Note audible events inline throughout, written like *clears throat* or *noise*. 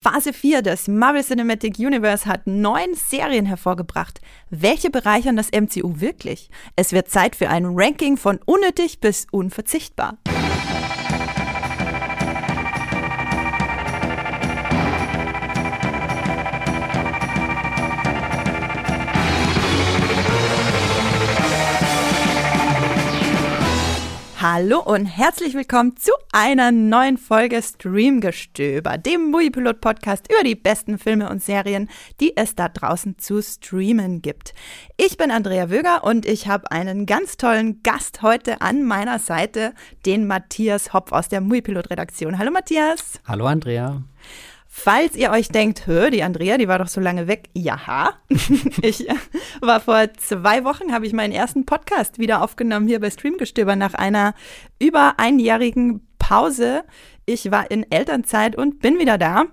Phase 4 des Marvel Cinematic Universe hat neun Serien hervorgebracht. Welche bereichern das MCU wirklich? Es wird Zeit für ein Ranking von unnötig bis unverzichtbar. Hallo und herzlich willkommen zu einer neuen Folge Streamgestöber, dem Moviepilot Podcast über die besten Filme und Serien, die es da draußen zu streamen gibt. Ich bin Andrea Wöger und ich habe einen ganz tollen Gast heute an meiner Seite, den Matthias Hopf aus der Moviepilot Redaktion. Hallo Matthias. Hallo Andrea. Falls ihr euch denkt, hör, die Andrea, die war doch so lange weg. Ja, *laughs* ich war vor zwei Wochen, habe ich meinen ersten Podcast wieder aufgenommen hier bei Streamgestöber nach einer über einjährigen Pause. Ich war in Elternzeit und bin wieder da.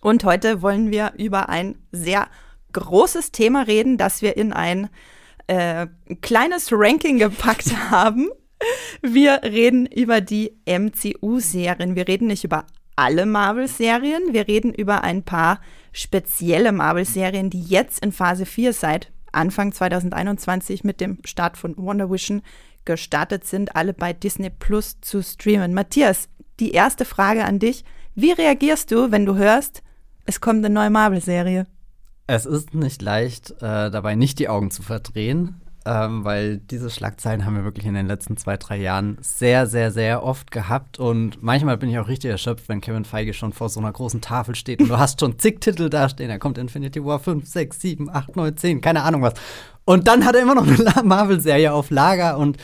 Und heute wollen wir über ein sehr großes Thema reden, das wir in ein äh, kleines Ranking gepackt *laughs* haben. Wir reden über die MCU-Serien. Wir reden nicht über alle Marvel-Serien. Wir reden über ein paar spezielle Marvel-Serien, die jetzt in Phase 4 seit Anfang 2021 mit dem Start von Wonder Vision gestartet sind, alle bei Disney Plus zu streamen. Matthias, die erste Frage an dich. Wie reagierst du, wenn du hörst, es kommt eine neue Marvel-Serie? Es ist nicht leicht, äh, dabei nicht die Augen zu verdrehen ähm, weil diese Schlagzeilen haben wir wirklich in den letzten zwei, drei Jahren sehr, sehr, sehr oft gehabt. Und manchmal bin ich auch richtig erschöpft, wenn Kevin Feige schon vor so einer großen Tafel steht und du hast schon zig Titel dastehen. Da kommt Infinity War 5, 6, 7, 8, 9, 10, keine Ahnung was. Und dann hat er immer noch eine Marvel-Serie auf Lager und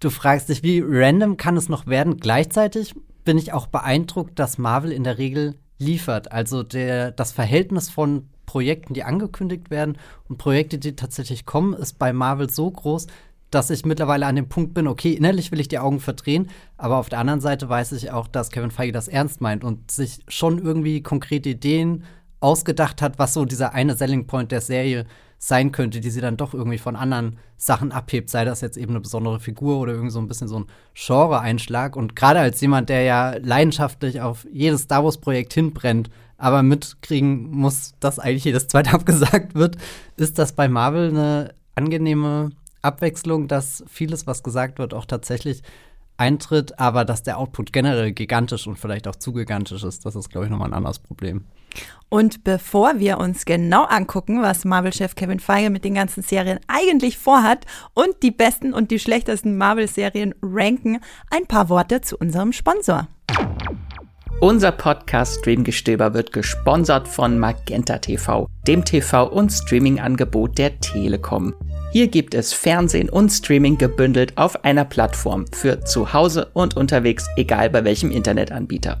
du fragst dich, wie random kann es noch werden? Gleichzeitig bin ich auch beeindruckt, dass Marvel in der Regel liefert. Also der, das Verhältnis von Projekten, die angekündigt werden und Projekte, die tatsächlich kommen, ist bei Marvel so groß, dass ich mittlerweile an dem Punkt bin, okay, innerlich will ich die Augen verdrehen, aber auf der anderen Seite weiß ich auch, dass Kevin Feige das ernst meint und sich schon irgendwie konkrete Ideen ausgedacht hat, was so dieser eine Selling Point der Serie sein könnte, die sie dann doch irgendwie von anderen Sachen abhebt, sei das jetzt eben eine besondere Figur oder irgendwie so ein bisschen so ein Genre-Einschlag. Und gerade als jemand, der ja leidenschaftlich auf jedes Star Wars-Projekt hinbrennt, aber mitkriegen muss, dass eigentlich jedes zweite *laughs* abgesagt wird, ist das bei Marvel eine angenehme Abwechslung, dass vieles, was gesagt wird, auch tatsächlich eintritt, aber dass der Output generell gigantisch und vielleicht auch zu gigantisch ist. Das ist, glaube ich, nochmal ein anderes Problem. Und bevor wir uns genau angucken, was Marvel-Chef Kevin Feige mit den ganzen Serien eigentlich vorhat und die besten und die schlechtesten Marvel-Serien ranken, ein paar Worte zu unserem Sponsor. Unser Podcast Streamgestöber wird gesponsert von Magenta TV, dem TV- und Streaming-Angebot der Telekom. Hier gibt es Fernsehen und Streaming gebündelt auf einer Plattform für zu Hause und unterwegs, egal bei welchem Internetanbieter.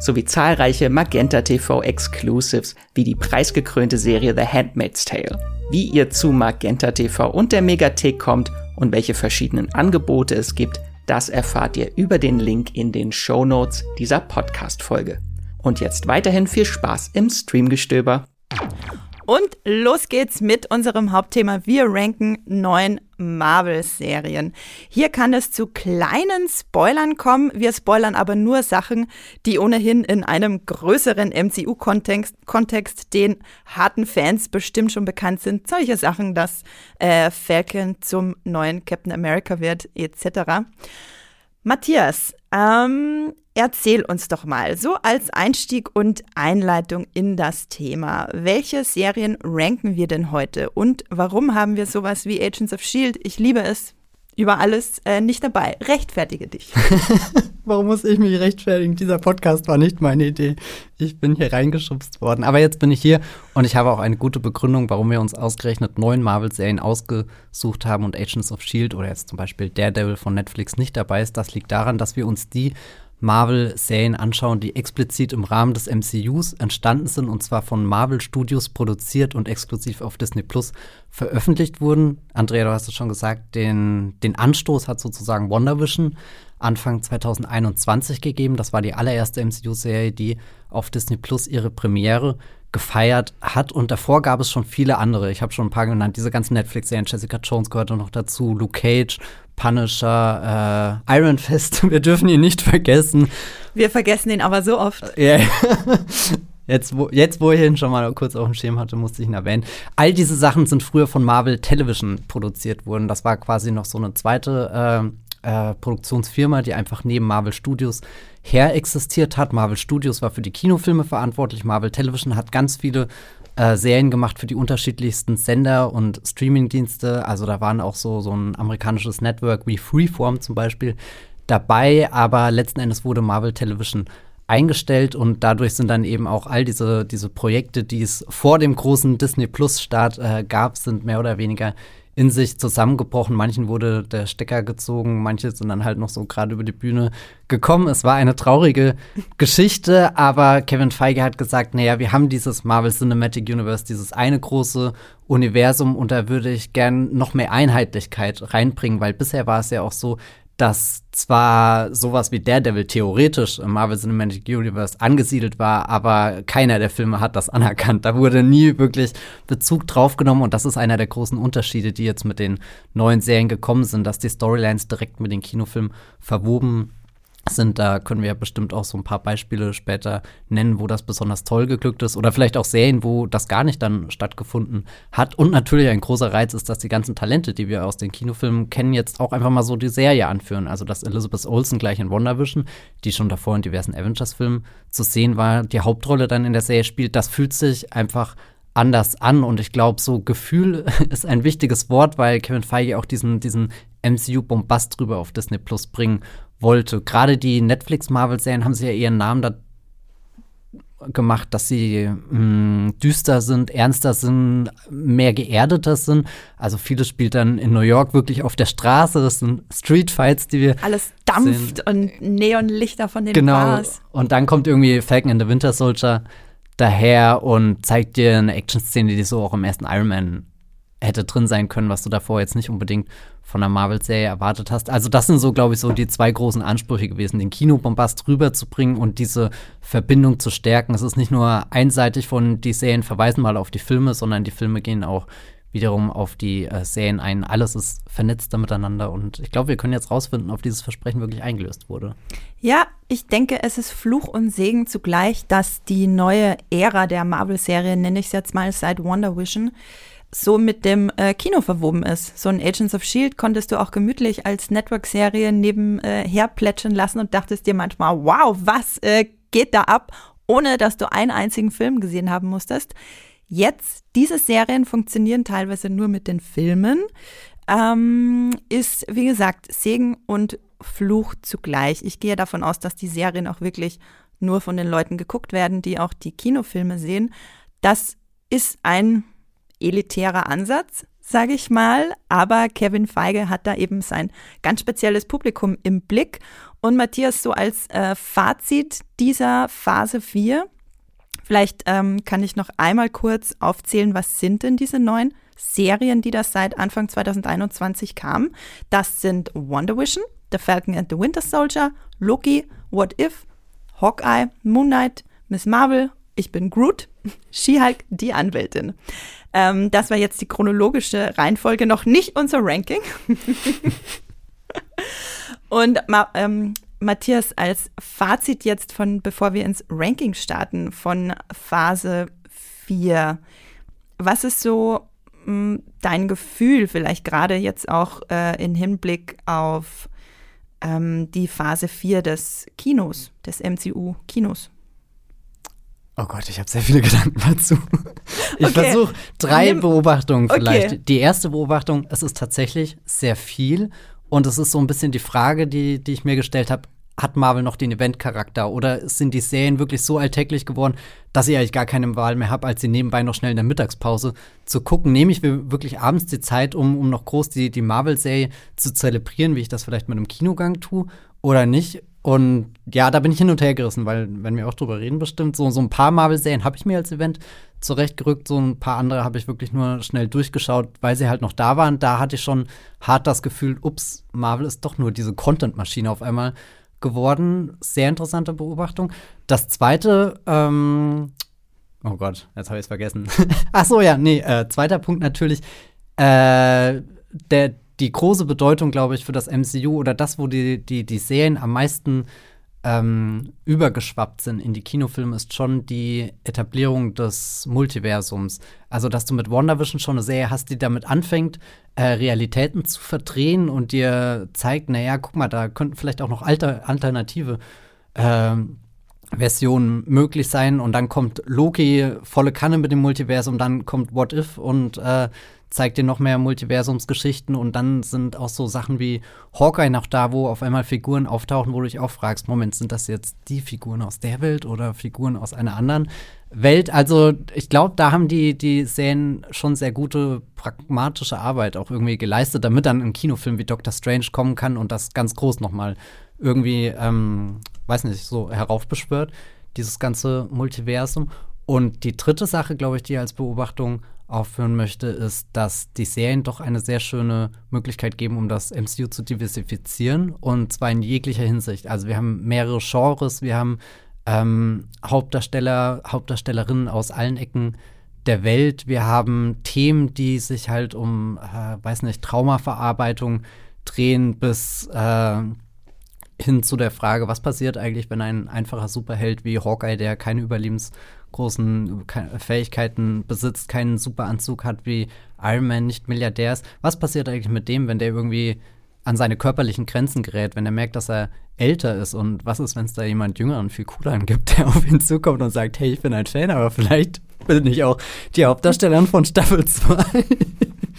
sowie zahlreiche Magenta TV Exclusives wie die preisgekrönte Serie The Handmaid's Tale. Wie ihr zu Magenta TV und der Megathek kommt und welche verschiedenen Angebote es gibt, das erfahrt ihr über den Link in den Show Notes dieser Podcast-Folge. Und jetzt weiterhin viel Spaß im Streamgestöber. Und los geht's mit unserem Hauptthema. Wir ranken neun Marvel-Serien. Hier kann es zu kleinen Spoilern kommen. Wir spoilern aber nur Sachen, die ohnehin in einem größeren MCU-Kontext Kontext den harten Fans bestimmt schon bekannt sind. Solche Sachen, dass äh, Falcon zum neuen Captain America wird, etc. Matthias, ähm, erzähl uns doch mal, so als Einstieg und Einleitung in das Thema, welche Serien ranken wir denn heute und warum haben wir sowas wie Agents of Shield? Ich liebe es über alles äh, nicht dabei. Rechtfertige dich. *laughs* Warum muss ich mich rechtfertigen? Dieser Podcast war nicht meine Idee. Ich bin hier reingeschubst worden. Aber jetzt bin ich hier und ich habe auch eine gute Begründung, warum wir uns ausgerechnet neun Marvel-Serien ausgesucht haben und Agents of Shield oder jetzt zum Beispiel Daredevil von Netflix nicht dabei ist. Das liegt daran, dass wir uns die Marvel-Serien anschauen, die explizit im Rahmen des MCUs entstanden sind und zwar von Marvel Studios produziert und exklusiv auf Disney Plus veröffentlicht wurden. Andrea, du hast es schon gesagt, den, den Anstoß hat sozusagen WandaVision Anfang 2021 gegeben. Das war die allererste MCU-Serie, die auf Disney Plus ihre Premiere gefeiert hat. Und davor gab es schon viele andere. Ich habe schon ein paar genannt. Diese ganzen Netflix-Serien, Jessica Jones gehörte noch dazu, Luke Cage, Punisher, äh, Iron Fist. *laughs* Wir dürfen ihn nicht vergessen. Wir vergessen ihn aber so oft. Ja. *laughs* Jetzt wo, jetzt, wo ich ihn schon mal kurz auf dem Schirm hatte, musste ich ihn erwähnen. All diese Sachen sind früher von Marvel Television produziert worden. Das war quasi noch so eine zweite äh, äh, Produktionsfirma, die einfach neben Marvel Studios her existiert hat. Marvel Studios war für die Kinofilme verantwortlich. Marvel Television hat ganz viele äh, Serien gemacht für die unterschiedlichsten Sender und Streamingdienste. Also da waren auch so, so ein amerikanisches Network wie Freeform zum Beispiel dabei, aber letzten Endes wurde Marvel Television eingestellt und dadurch sind dann eben auch all diese, diese Projekte, die es vor dem großen Disney Plus Start äh, gab, sind mehr oder weniger in sich zusammengebrochen. Manchen wurde der Stecker gezogen, manche sind dann halt noch so gerade über die Bühne gekommen. Es war eine traurige *laughs* Geschichte, aber Kevin Feige hat gesagt, naja, wir haben dieses Marvel Cinematic Universe, dieses eine große Universum und da würde ich gern noch mehr Einheitlichkeit reinbringen, weil bisher war es ja auch so, dass zwar sowas wie Daredevil theoretisch im Marvel Cinematic Universe angesiedelt war, aber keiner der Filme hat das anerkannt. Da wurde nie wirklich Bezug drauf genommen und das ist einer der großen Unterschiede, die jetzt mit den neuen Serien gekommen sind, dass die Storylines direkt mit den Kinofilmen verwoben sind. Da können wir ja bestimmt auch so ein paar Beispiele später nennen, wo das besonders toll geglückt ist. Oder vielleicht auch Serien, wo das gar nicht dann stattgefunden hat. Und natürlich ein großer Reiz ist, dass die ganzen Talente, die wir aus den Kinofilmen kennen, jetzt auch einfach mal so die Serie anführen. Also, dass Elizabeth Olsen gleich in WandaVision, die schon davor in diversen Avengers-Filmen zu sehen war, die Hauptrolle dann in der Serie spielt, das fühlt sich einfach anders an. Und ich glaube, so Gefühl *laughs* ist ein wichtiges Wort, weil Kevin Feige auch diesen, diesen MCU-Bombast drüber auf Disney Plus bringen wollte. Gerade die Netflix-Marvel-Serien haben sich ja ihren Namen da gemacht, dass sie mh, mm, düster sind, ernster sind, mehr geerdeter sind. Also vieles spielt dann in New York wirklich auf der Straße. Das sind Streetfights, die wir alles dampft sehen. und Neonlichter von den genau. Bars. Und dann kommt irgendwie Falcon and the Winter Soldier daher und zeigt dir eine Action-Szene, die so auch im ersten Iron Man hätte drin sein können, was du davor jetzt nicht unbedingt von der Marvel-Serie erwartet hast. Also das sind so, glaube ich, so die zwei großen Ansprüche gewesen, den Kinobombast rüberzubringen und diese Verbindung zu stärken. Es ist nicht nur einseitig von die Serien verweisen mal auf die Filme, sondern die Filme gehen auch wiederum auf die äh, Serien ein. Alles ist vernetzter miteinander und ich glaube, wir können jetzt rausfinden, ob dieses Versprechen wirklich eingelöst wurde. Ja, ich denke, es ist Fluch und Segen zugleich, dass die neue Ära der Marvel-Serie, nenne ich es jetzt mal seit Wonder Vision, so mit dem äh, Kino verwoben ist. So ein Agents of Shield konntest du auch gemütlich als Network-Serie nebenher äh, plätschern lassen und dachtest dir manchmal, wow, was äh, geht da ab, ohne dass du einen einzigen Film gesehen haben musstest. Jetzt, diese Serien funktionieren teilweise nur mit den Filmen. Ähm, ist, wie gesagt, Segen und Fluch zugleich. Ich gehe davon aus, dass die Serien auch wirklich nur von den Leuten geguckt werden, die auch die Kinofilme sehen. Das ist ein elitärer Ansatz, sage ich mal. Aber Kevin Feige hat da eben sein ganz spezielles Publikum im Blick. Und Matthias, so als äh, Fazit dieser Phase 4, vielleicht ähm, kann ich noch einmal kurz aufzählen, was sind denn diese neuen Serien, die das seit Anfang 2021 kamen. Das sind Wonder Vision, The Falcon and the Winter Soldier, Loki, What If, Hawkeye, Moon Knight, Miss Marvel, Ich bin Groot, *laughs* She-Hulk, die Anwältin. Ähm, das war jetzt die chronologische Reihenfolge, noch nicht unser Ranking. *laughs* Und ähm, Matthias, als Fazit jetzt von, bevor wir ins Ranking starten, von Phase 4, was ist so mh, hm, dein Gefühl, vielleicht gerade jetzt auch äh, im Hinblick auf ähm, die Phase 4 des Kinos, des MCU-Kinos? Oh Gott, ich habe sehr viele *laughs* Gedanken dazu. Ich okay. versuche drei. Beobachtungen vielleicht. Okay. Die erste Beobachtung, es ist tatsächlich sehr viel und es ist so ein bisschen die Frage, die, die ich mir gestellt habe, hat Marvel noch den Event-Charakter oder sind die Serien wirklich so alltäglich geworden, dass ich eigentlich gar keine Wahl mehr habe, als sie nebenbei noch schnell in der Mittagspause zu gucken? Nehme ich mir wirklich abends die Zeit, um, um noch groß die, die Marvel-Serie zu zelebrieren, wie ich das vielleicht mit einem Kinogang tue oder nicht? Und ja, da bin ich hin und her gerissen, weil, wenn wir auch drüber reden, bestimmt, so, so ein paar Marvel-Serien habe ich mir als Event zurechtgerückt. So ein paar andere habe ich wirklich nur schnell durchgeschaut, weil sie halt noch da waren. Da hatte ich schon hart das Gefühl, ups, Marvel ist doch nur diese Content-Maschine auf einmal geworden. Sehr interessante Beobachtung. Das zweite, ähm, oh Gott, jetzt habe ich es vergessen. *laughs* Ach so, ja, nee, äh, zweiter Punkt natürlich, äh, der, die große Bedeutung, glaube ich, für das MCU oder das, wo die, die, die Serien am meisten ähm, übergeschwappt sind in die Kinofilme, ist schon die Etablierung des Multiversums. Also, dass du mit WandaVision schon eine Serie hast, die damit anfängt, äh, Realitäten zu verdrehen und dir zeigt, naja, guck mal, da könnten vielleicht auch noch alter, alternative äh, Versionen möglich sein. Und dann kommt Loki volle Kanne mit dem Multiversum, dann kommt What If und äh, zeigt dir noch mehr Multiversumsgeschichten und dann sind auch so Sachen wie Hawkeye noch da, wo auf einmal Figuren auftauchen, wo du dich auch fragst, Moment, sind das jetzt die Figuren aus der Welt oder Figuren aus einer anderen Welt? Also ich glaube, da haben die, die Serien schon sehr gute pragmatische Arbeit auch irgendwie geleistet, damit dann ein Kinofilm wie Doctor Strange kommen kann und das ganz groß noch mal irgendwie, ähm, weiß nicht, so heraufbeschwört, dieses ganze Multiversum. Und die dritte Sache, glaube ich, die als Beobachtung aufführen möchte, ist, dass die Serien doch eine sehr schöne Möglichkeit geben, um das MCU zu diversifizieren und zwar in jeglicher Hinsicht. Also wir haben mehrere Genres, wir haben ähm, Hauptdarsteller, Hauptdarstellerinnen aus allen Ecken der Welt, wir haben Themen, die sich halt um, äh, weiß nicht, Traumaverarbeitung drehen bis äh, hin zu der Frage, was passiert eigentlich, wenn ein einfacher Superheld wie Hawkeye, der keine Überlebens großen Fähigkeiten besitzt, keinen Superanzug hat wie Iron Man, nicht Milliardär ist. Was passiert eigentlich mit dem, wenn der irgendwie an seine körperlichen Grenzen gerät, wenn er merkt, dass er älter ist? Und was ist, wenn es da jemand jüngeren, viel cooleren gibt, der auf ihn zukommt und sagt, hey, ich bin ein Fan, aber vielleicht bin ich auch die Hauptdarstellerin von Staffel 2.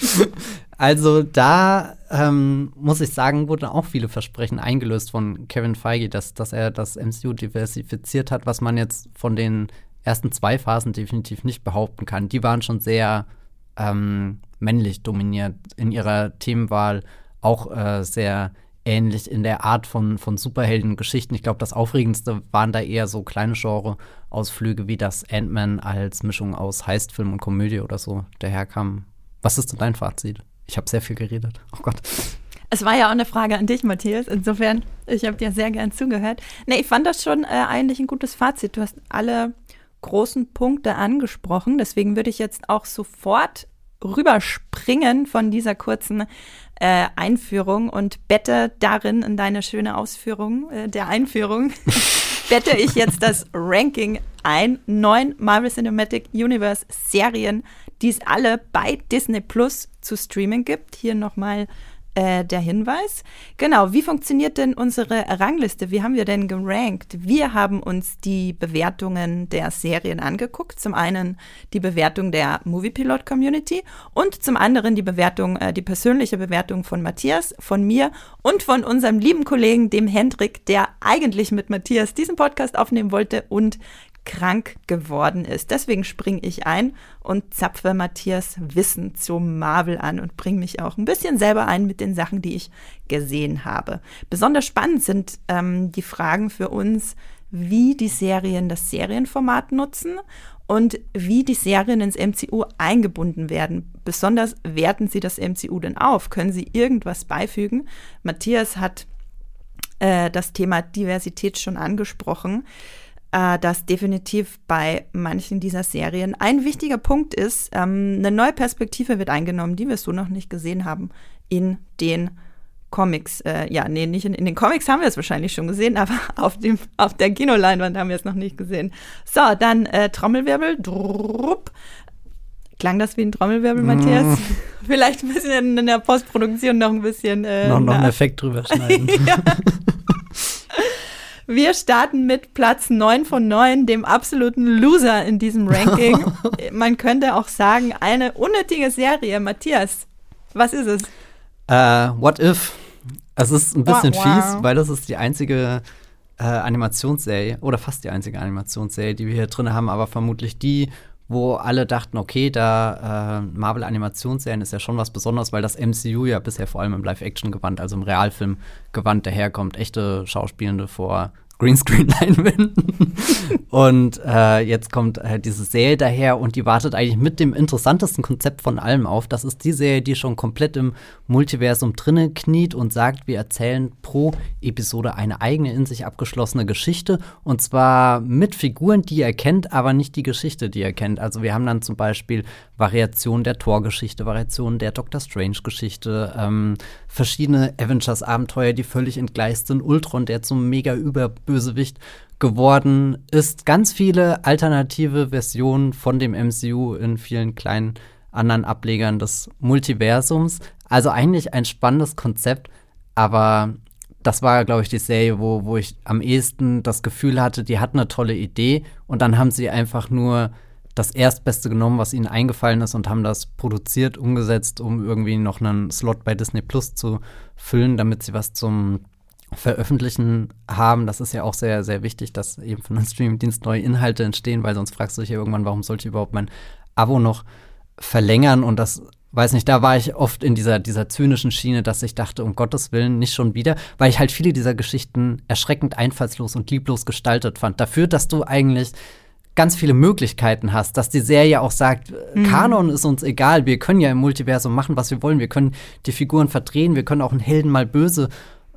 *laughs* also da ähm, muss ich sagen, wurden auch viele Versprechen eingelöst von Kevin Feige, dass, dass er das MCU diversifiziert hat, was man jetzt von den ersten zwei Phasen definitiv nicht behaupten kann. Die waren schon sehr ähm, männlich dominiert in ihrer Themenwahl, auch äh, sehr ähnlich in der Art von, von Superheldengeschichten. Ich glaube, das Aufregendste waren da eher so kleine Genre-Ausflüge, wie das Ant-Man als Mischung aus Heistfilm und Komödie oder so daherkam. Was ist denn dein Fazit? Ich habe sehr viel geredet. Oh Gott. Es war ja auch eine Frage an dich, Matthias. Insofern, ich habe dir sehr gern zugehört. Nee, ich fand das schon äh, eigentlich ein gutes Fazit. Du hast alle großen Punkte angesprochen. Deswegen würde ich jetzt auch sofort rüberspringen von dieser kurzen äh, Einführung und bette darin in deine schöne Ausführung äh, der Einführung, *laughs* bette ich jetzt das Ranking ein. Neun Marvel Cinematic Universe Serien, die es alle bei Disney Plus zu streamen gibt. Hier nochmal äh, der Hinweis. Genau, wie funktioniert denn unsere Rangliste? Wie haben wir denn gerankt? Wir haben uns die Bewertungen der Serien angeguckt. Zum einen die Bewertung der Moviepilot Community und zum anderen die Bewertung, äh, die persönliche Bewertung von Matthias, von mir und von unserem lieben Kollegen, dem Hendrik, der eigentlich mit Matthias diesen Podcast aufnehmen wollte und krank geworden ist. Deswegen springe ich ein und zapfe Matthias Wissen zum Marvel an und bringe mich auch ein bisschen selber ein mit den Sachen, die ich gesehen habe. Besonders spannend sind ähm, die Fragen für uns, wie die Serien das Serienformat nutzen und wie die Serien ins MCU eingebunden werden. Besonders werten sie das MCU denn auf? Können sie irgendwas beifügen? Matthias hat äh, das Thema Diversität schon angesprochen äh, dass definitiv bei manchen dieser Serien ein wichtiger Punkt ist, ähm, eine neue Perspektive wird eingenommen, die wir so noch nicht gesehen haben in den Comics. Äh, ja, nee, nicht in, in den Comics haben wir es wahrscheinlich schon gesehen, aber *laughs* auf, dem, auf der Kinoleinwand haben wir es noch nicht gesehen. So, dann äh, Trommelwirbel. Drupp. Klang das wie ein Trommelwirbel, Matthias? Mm. *laughs* Vielleicht ein bisschen in der Postproduktion noch ein bisschen. Äh, noch, noch einen Effekt drüber *laughs* schneiden. ja. Wir starten mit Platz 9 von 9, dem absoluten Loser in diesem Ranking. *laughs* Man könnte auch sagen, eine unnötige Serie. Matthias, was ist es? Uh, what if? Es ist ein bisschen wow, wow. fies, weil das ist die einzige äh, Animationsserie oder fast die einzige Animationsserie, die wir hier drin haben, aber vermutlich die wo alle dachten, okay, da äh, Marvel-Animationsserien ist ja schon was Besonderes, weil das MCU ja bisher vor allem im Live-Action-Gewand, also im Realfilm-Gewand daherkommt. Echte Schauspielende vor Greenscreen-Leinwänden. *laughs* und äh, jetzt kommt äh, diese Serie daher und die wartet eigentlich mit dem interessantesten Konzept von allem auf. Das ist die Serie, die schon komplett im Multiversum drinne kniet und sagt, wir erzählen pro Episode eine eigene in sich abgeschlossene Geschichte und zwar mit Figuren, die ihr kennt, aber nicht die Geschichte, die ihr kennt. Also wir haben dann zum Beispiel Variationen der Thor-Geschichte, Variationen der Doctor Strange-Geschichte, ähm, verschiedene Avengers-Abenteuer, die völlig entgleist sind, Ultron, der zum mega Überbösewicht geworden ist. Ganz viele alternative Versionen von dem MCU in vielen kleinen anderen Ablegern des Multiversums. Also eigentlich ein spannendes Konzept, aber das war, glaube ich, die Serie, wo, wo ich am ehesten das Gefühl hatte, die hat eine tolle Idee und dann haben sie einfach nur das Erstbeste genommen, was ihnen eingefallen ist und haben das produziert, umgesetzt, um irgendwie noch einen Slot bei Disney Plus zu füllen, damit sie was zum Veröffentlichen haben. Das ist ja auch sehr, sehr wichtig, dass eben von einem Streamingdienst neue Inhalte entstehen, weil sonst fragst du dich ja irgendwann, warum sollte ich überhaupt mein Abo noch verlängern und das weiß nicht, da war ich oft in dieser, dieser zynischen Schiene, dass ich dachte, um Gottes Willen, nicht schon wieder, weil ich halt viele dieser Geschichten erschreckend einfallslos und lieblos gestaltet fand. Dafür, dass du eigentlich ganz viele Möglichkeiten hast, dass die Serie auch sagt, mhm. Kanon ist uns egal, wir können ja im Multiversum machen, was wir wollen, wir können die Figuren verdrehen, wir können auch einen Helden mal böse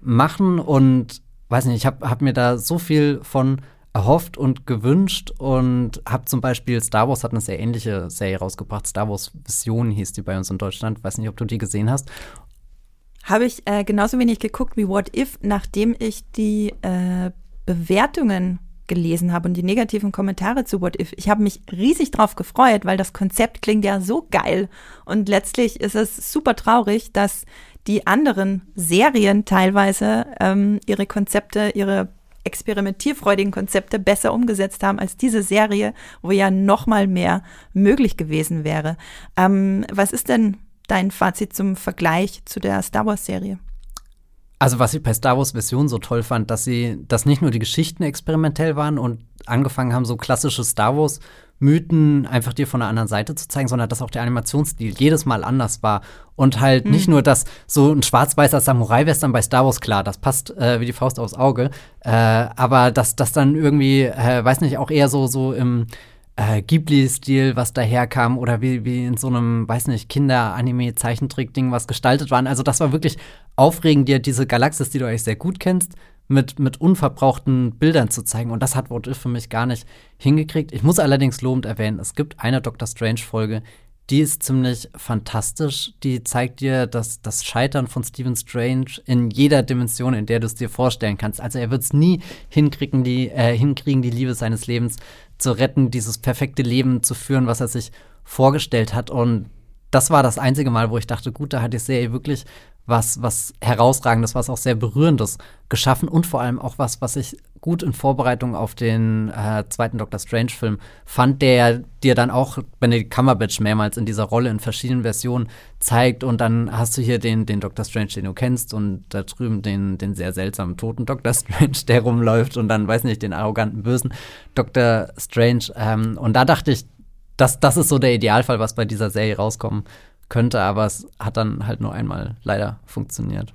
machen und weiß nicht, ich habe hab mir da so viel von erhofft und gewünscht und habe zum Beispiel Star Wars hat eine sehr ähnliche Serie rausgebracht. Star Wars Vision hieß die bei uns in Deutschland. Weiß nicht, ob du die gesehen hast. Habe ich äh, genauso wenig geguckt wie What If, nachdem ich die äh, Bewertungen gelesen habe und die negativen Kommentare zu What If. Ich habe mich riesig drauf gefreut, weil das Konzept klingt ja so geil. Und letztlich ist es super traurig, dass die anderen Serien teilweise ähm, ihre Konzepte, ihre experimentierfreudigen Konzepte besser umgesetzt haben als diese Serie, wo ja noch mal mehr möglich gewesen wäre. Ähm, was ist denn dein Fazit zum Vergleich zu der Star Wars Serie? Also was ich bei Star Wars Version so toll fand, dass sie, dass nicht nur die Geschichten experimentell waren und angefangen haben, so klassische Star Wars Mythen einfach dir von einer anderen Seite zu zeigen, sondern dass auch der Animationsstil jedes Mal anders war. Und halt mhm. nicht nur, dass so ein schwarz-weißer Samurai-Western bei Star Wars, klar, das passt äh, wie die Faust aufs Auge, äh, aber dass das dann irgendwie, äh, weiß nicht, auch eher so, so im äh, Ghibli-Stil, was daherkam, oder wie, wie in so einem, weiß nicht, Kinder-Anime-Zeichentrick-Ding, was gestaltet waren. Also, das war wirklich aufregend, dir diese Galaxis, die du eigentlich sehr gut kennst, mit, mit unverbrauchten Bildern zu zeigen. Und das hat What If für mich gar nicht hingekriegt. Ich muss allerdings lobend erwähnen, es gibt eine Doctor Strange-Folge, die ist ziemlich fantastisch. Die zeigt dir das, das Scheitern von Stephen Strange in jeder Dimension, in der du es dir vorstellen kannst. Also er wird es nie hinkriegen die, äh, hinkriegen, die Liebe seines Lebens zu retten, dieses perfekte Leben zu führen, was er sich vorgestellt hat. Und das war das einzige Mal, wo ich dachte, gut, da hat die Serie wirklich was, was herausragendes, was auch sehr berührendes geschaffen und vor allem auch was, was ich gut in Vorbereitung auf den äh, zweiten Doctor Strange-Film fand, der dir dann auch Benedict Cumberbatch mehrmals in dieser Rolle in verschiedenen Versionen zeigt. Und dann hast du hier den, den Doctor Strange, den du kennst und da drüben den, den sehr seltsamen toten Doctor *laughs* Strange, der rumläuft und dann, weiß nicht, den arroganten, bösen Doctor Strange. Ähm, und da dachte ich, das, das ist so der Idealfall, was bei dieser Serie rauskommen könnte, aber es hat dann halt nur einmal leider funktioniert.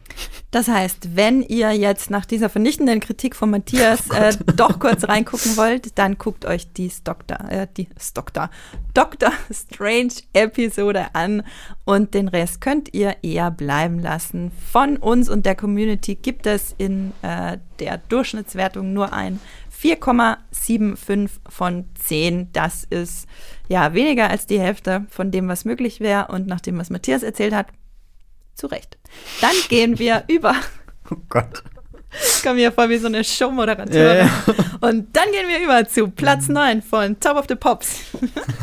Das heißt, wenn ihr jetzt nach dieser vernichtenden Kritik von Matthias oh äh, doch kurz reingucken wollt, dann guckt euch die Stockter, äh, die Stockter, Doctor Strange Episode an und den Rest könnt ihr eher bleiben lassen. Von uns und der Community gibt es in äh, der Durchschnittswertung nur ein 4,75 von 10. Das ist ja weniger als die Hälfte von dem, was möglich wäre. Und nach dem, was Matthias erzählt hat, zu Recht. Dann *laughs* gehen wir über. Oh Gott. Ich komme mir vor wie so eine Showmoderatorin. Ja. Und dann gehen wir über zu Platz 9 von Top of the Pops.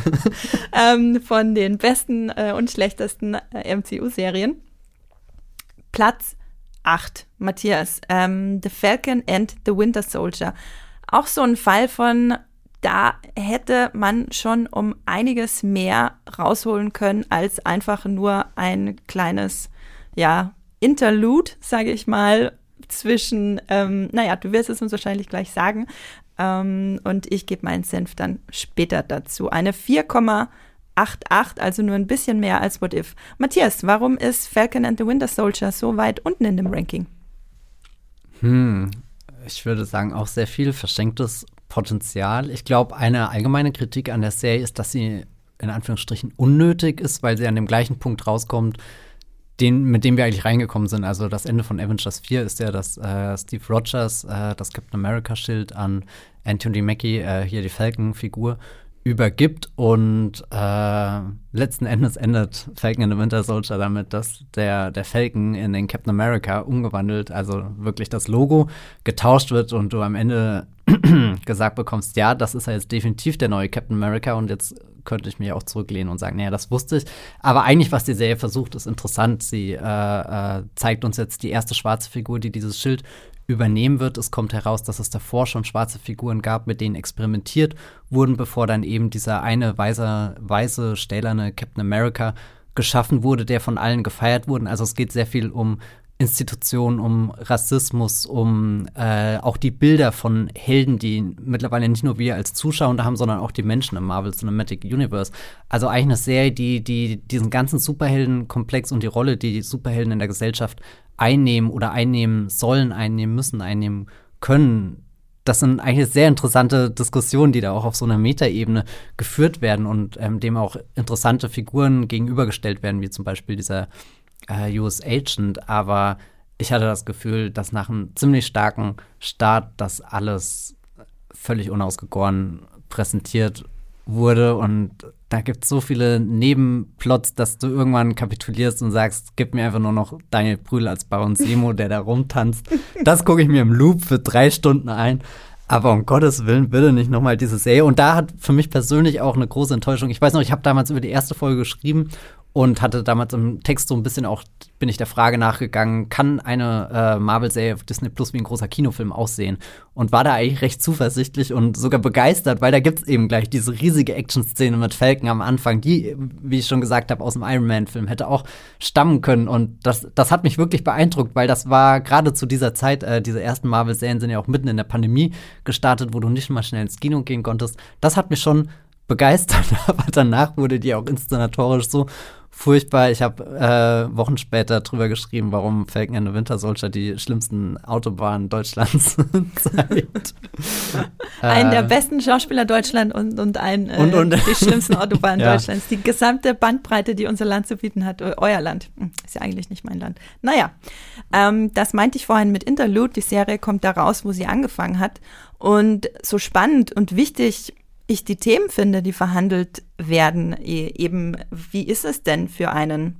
*laughs* ähm, von den besten äh, und schlechtesten äh, MCU-Serien. Platz 8, Matthias. Ähm, the Falcon and the Winter Soldier auch so ein Fall von, da hätte man schon um einiges mehr rausholen können als einfach nur ein kleines, ja, Interlude, sage ich mal, zwischen, ähm, naja, du wirst es uns wahrscheinlich gleich sagen, Ähm, und ich gebe meinen Senf dann später dazu. Eine 4,88, also nur ein bisschen mehr als What If. Matthias, warum ist Falcon and the Winter Soldier so weit unten in dem Ranking? Hm, ich würde sagen, auch sehr viel verschenktes Potenzial. Ich glaube, eine allgemeine Kritik an der Serie ist, dass sie in Anführungsstrichen unnötig ist, weil sie an dem gleichen Punkt rauskommt, den, mit dem wir eigentlich reingekommen sind. Also das Ende von Avengers 4 ist ja, dass äh, Steve Rogers äh, das Captain America-Schild an Anthony Mackie, äh, hier die Falcon-Figur, übergibt und äh, letzten Endes endet Falcon in the Winter Soldier damit, dass der, der Falcon in den Captain America umgewandelt, also wirklich das Logo getauscht wird und du am Ende *clears throat* gesagt bekommst, ja, das ist ja jetzt definitiv der neue Captain America und jetzt könnte ich mich auch zurücklehnen und sagen, naja, das wusste ich. Aber eigentlich, was die Serie versucht, ist interessant. Sie äh, äh, zeigt uns jetzt die erste schwarze Figur, die dieses Schild übernehmen wird. Es kommt heraus, dass es davor schon schwarze Figuren gab, mit denen experimentiert wurden, bevor dann eben dieser eine weiße, weiße stählerne Captain America geschaffen wurde, der von allen gefeiert wurde. Also es geht sehr viel um Institutionen, um Rassismus, um äh, auch die Bilder von Helden, die mittlerweile nicht nur wir als Zuschauer haben, sondern auch die Menschen im Marvel Cinematic Universe. Also eigentlich eine Serie, die, die diesen ganzen Superheldenkomplex und die Rolle, die die Superhelden in der Gesellschaft einnehmen oder einnehmen sollen, einnehmen müssen, einnehmen können, das sind eigentlich sehr interessante Diskussionen, die da auch auf so einer Metaebene geführt werden und ähm, dem auch interessante Figuren gegenübergestellt werden, wie zum Beispiel dieser äh, US Agent, aber ich hatte das Gefühl, dass nach einem ziemlich starken Start das alles völlig unausgegoren präsentiert wurde und da gibt es so viele Nebenplots, dass du irgendwann kapitulierst und sagst, gib mir einfach nur noch Daniel Brühl als Baron Simo, der da rumtanzt. Das gucke ich mir im Loop für drei Stunden ein. Aber um Gottes Willen, bitte nicht nochmal diese Serie. Und da hat für mich persönlich auch eine große Enttäuschung. Ich weiß noch, ich habe damals über die erste Folge geschrieben und hatte damals im Text so ein bisschen auch, bin ich der Frage nachgegangen, kann eine äh, Marvel-Serie auf Disney Plus wie ein großer Kinofilm aussehen? Und war da eigentlich recht zuversichtlich und sogar begeistert, weil da gibt es eben gleich diese riesige Action-Szene mit Falcon am Anfang, die, wie ich schon gesagt habe, aus dem Iron Man-Film hätte auch stammen können. Und das, das hat mich wirklich beeindruckt, weil das war gerade zu dieser Zeit, äh, diese ersten Marvel-Serien sind ja auch mitten in der Pandemie gestartet, wo du nicht mal schnell ins Kino gehen konntest. Das hat mich schon begeistert, *laughs* aber danach wurde die auch inszenatorisch so furchtbar. Ich habe äh, Wochen später drüber geschrieben, warum Falcon and the Winter Soldier die schlimmsten Autobahnen Deutschlands *laughs* zeigt. *laughs* Einen der äh, besten Schauspieler Deutschland und, und ein äh, und, und, die schlimmsten Autobahnen *laughs* ja. Deutschlands. Die gesamte Bandbreite, die unser Land zu bieten hat, euer Land. Hm, ist ja eigentlich nicht mein Land. Naja, ähm, das meinte ich vorhin mit Interlude. Die Serie kommt da raus, wo sie angefangen hat. Und so spannend und wichtig ich die Themen finde, die verhandelt werden, e, eben wie ist es denn für einen,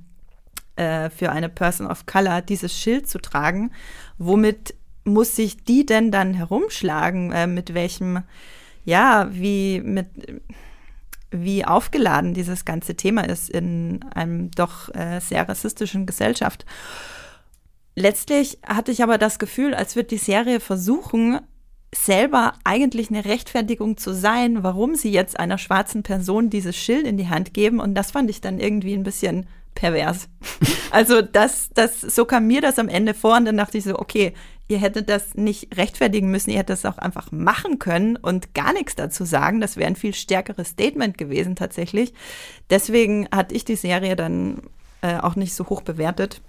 äh, für eine Person of Color, dieses Schild zu tragen? Womit muss sich die denn dann herumschlagen? Äh, mit welchem, ja, wie mit wie aufgeladen dieses ganze Thema ist in einem doch äh, sehr rassistischen Gesellschaft. Letztlich hatte ich aber das Gefühl, als wird die Serie versuchen, selber eigentlich eine Rechtfertigung zu sein, warum sie jetzt einer schwarzen Person dieses Schild in die Hand geben. Und das fand ich dann irgendwie ein bisschen pervers. *laughs* also das, das, so kam mir das am Ende vor und dann dachte ich so, okay, ihr hättet das nicht rechtfertigen müssen, ihr hättet das auch einfach machen können und gar nichts dazu sagen. Das wäre ein viel stärkeres Statement gewesen tatsächlich. Deswegen hatte ich die Serie dann äh, auch nicht so hoch bewertet.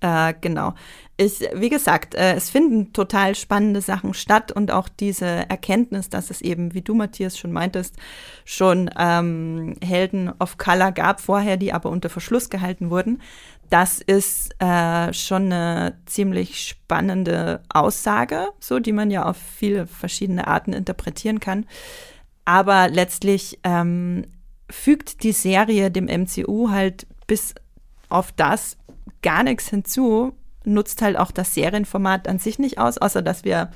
Äh, genau. Ich, wie gesagt, äh, es finden total spannende Sachen statt und auch diese Erkenntnis, dass es eben, wie du, Matthias, schon meintest, schon ähm, Helden of Color gab vorher, die aber unter Verschluss gehalten wurden. Das ist äh, schon eine ziemlich spannende Aussage, so die man ja auf viele verschiedene Arten interpretieren kann. Aber letztlich ähm, fügt die Serie dem MCU halt bis auf das gar nichts hinzu, nutzt halt auch das Serienformat an sich nicht aus, außer dass wir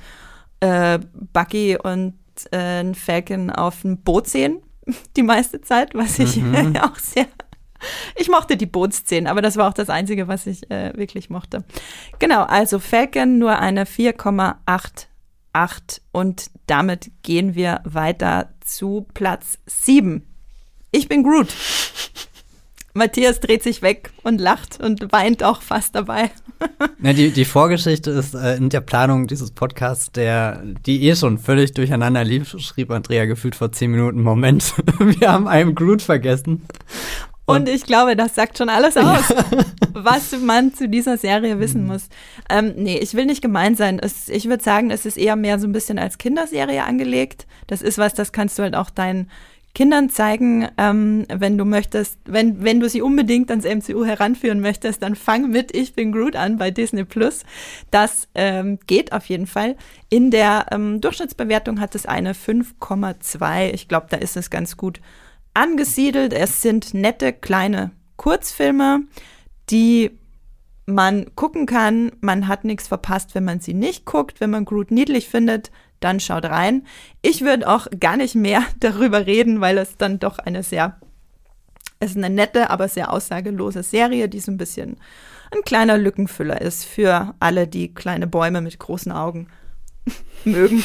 äh, Bucky und äh, Falcon auf dem Boot sehen, *laughs* die meiste Zeit, was ich mhm. *laughs* auch sehr. Ich mochte die Bootsszenen, aber das war auch das Einzige, was ich äh, wirklich mochte. Genau, also Falcon nur eine 4,88 und damit gehen wir weiter zu Platz 7. Ich bin Groot. Matthias dreht sich weg und lacht und weint auch fast dabei. *laughs* Na, die, die Vorgeschichte ist äh, in der Planung dieses Podcasts, der, die eh schon völlig durcheinander lief, schrieb Andrea gefühlt vor zehn Minuten, Moment, *laughs* wir haben einen Groot vergessen. Und, und, ich glaube, das sagt schon alles aus, ja. *laughs* was man zu dieser Serie wissen mhm. muss. Ähm, nee, ich will nicht gemein sein. Es, ich würde sagen, es ist eher mehr so ein bisschen als Kinderserie angelegt. Das ist was, das kannst du halt auch deinen Kindern zeigen, ähm, wenn du möchtest, wenn, wenn du sie unbedingt ans MCU heranführen möchtest, dann fang mit Ich bin Groot an bei Disney Plus. Das ähm, geht auf jeden Fall. In der ähm, Durchschnittsbewertung hat es eine 5,2. Ich glaube, da ist es ganz gut angesiedelt. Es sind nette kleine Kurzfilme, die man gucken kann. Man hat nichts verpasst, wenn man sie nicht guckt. Wenn man Groot niedlich findet, dann schaut rein. Ich würde auch gar nicht mehr *laughs* darüber reden, weil es dann doch eine sehr, es ist eine nette, aber sehr aussagelose Serie, die so ein bisschen ein kleiner Lückenfüller ist für alle, die kleine Bäume mit großen Augen *laughs* mögen.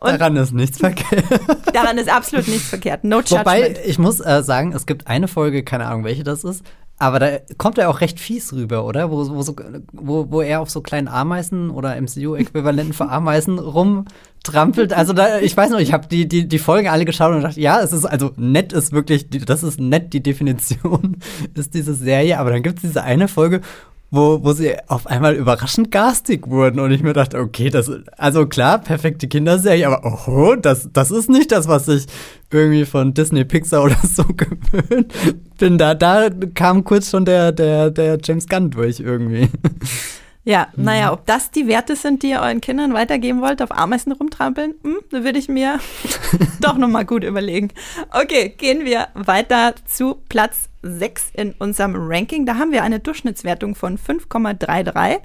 Und daran ist nichts verkehrt. *laughs* Daran ist absolut nichts verkehrt. No judgment. Wobei, ich muss äh, sagen, es gibt eine Folge, keine Ahnung, welche das ist, aber da kommt er auch recht fies rüber, oder? Wo, wo, so, wo, wo er auf so kleinen Ameisen oder MCU-Äquivalenten für Ameisen rumtrampelt. Also da, ich weiß noch, ich habe die, die, die Folgen alle geschaut und dachte, ja, es ist also nett ist wirklich, das ist nett, die Definition *laughs* ist diese Serie. Aber dann gibt es diese eine Folge, wo, wo sie auf einmal überraschend garstig wurden und ich mir dachte, okay, das, also klar, perfekte Kinderserie, aber oh, das, das ist nicht das, was ich irgendwie von Disney Pixar oder so *laughs* gewöhnt bin. Da, da kam kurz schon der, der, der James Gunn durch irgendwie. Ja, mhm. naja, ob das die Werte sind, die ihr euren Kindern weitergeben wollt, auf Ameisen rumtrampeln, hm, da würde ich mir *laughs* doch nochmal gut überlegen. Okay, gehen wir weiter zu Platz 6 in unserem Ranking. Da haben wir eine Durchschnittswertung von 5,33.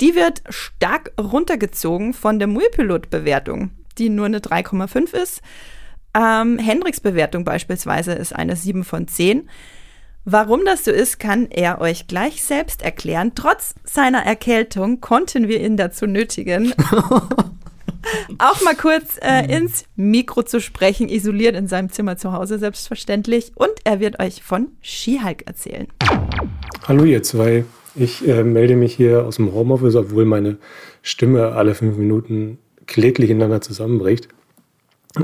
Die wird stark runtergezogen von der Muipilot-Bewertung, die nur eine 3,5 ist. Ähm, Hendricks Bewertung beispielsweise ist eine 7 von 10. Warum das so ist, kann er euch gleich selbst erklären. Trotz seiner Erkältung konnten wir ihn dazu nötigen, *laughs* auch mal kurz äh, ins Mikro zu sprechen, isoliert in seinem Zimmer zu Hause selbstverständlich. Und er wird euch von Skihulk erzählen. Hallo ihr zwei. Ich äh, melde mich hier aus dem Homeoffice, obwohl meine Stimme alle fünf Minuten kläglich ineinander zusammenbricht.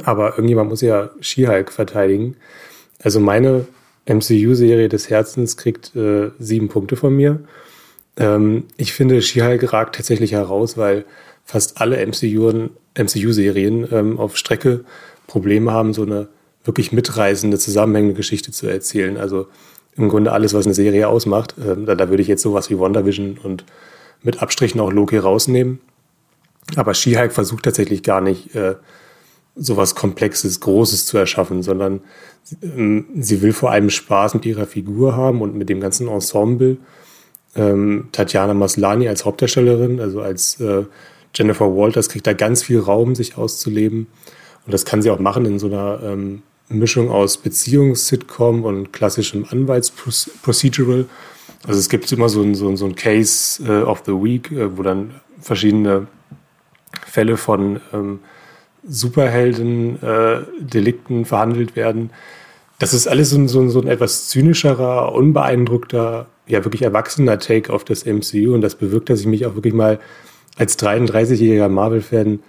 Aber irgendjemand muss ja Skihulk verteidigen. Also meine MCU-Serie des Herzens kriegt äh, sieben Punkte von mir. Ähm, ich finde, She-Hulk ragt tatsächlich heraus, weil fast alle MCU-Serien ähm, auf Strecke Probleme haben, so eine wirklich mitreißende, zusammenhängende Geschichte zu erzählen. Also im Grunde alles, was eine Serie ausmacht. Ähm, da, da würde ich jetzt sowas wie WandaVision und mit Abstrichen auch Loki rausnehmen. Aber She-Hulk versucht tatsächlich gar nicht, äh, sowas Komplexes, Großes zu erschaffen, sondern ähm, sie will vor allem Spaß mit ihrer Figur haben und mit dem ganzen Ensemble. Ähm, Tatjana Maslani als Hauptdarstellerin, also als äh, Jennifer Walters, kriegt da ganz viel Raum, sich auszuleben. Und das kann sie auch machen in so einer ähm, Mischung aus Beziehungs-Sitcom und klassischem Anwalts-Procedural. Also es gibt immer so ein, so ein, so ein Case äh, of the Week, äh, wo dann verschiedene Fälle von ähm, Superhelden-Delikten äh, verhandelt werden. Das ist alles so ein, so, ein, so ein etwas zynischerer, unbeeindruckter, ja wirklich erwachsener Take auf das MCU und das bewirkt, dass ich mich auch wirklich mal als 33-jähriger Marvel-Fan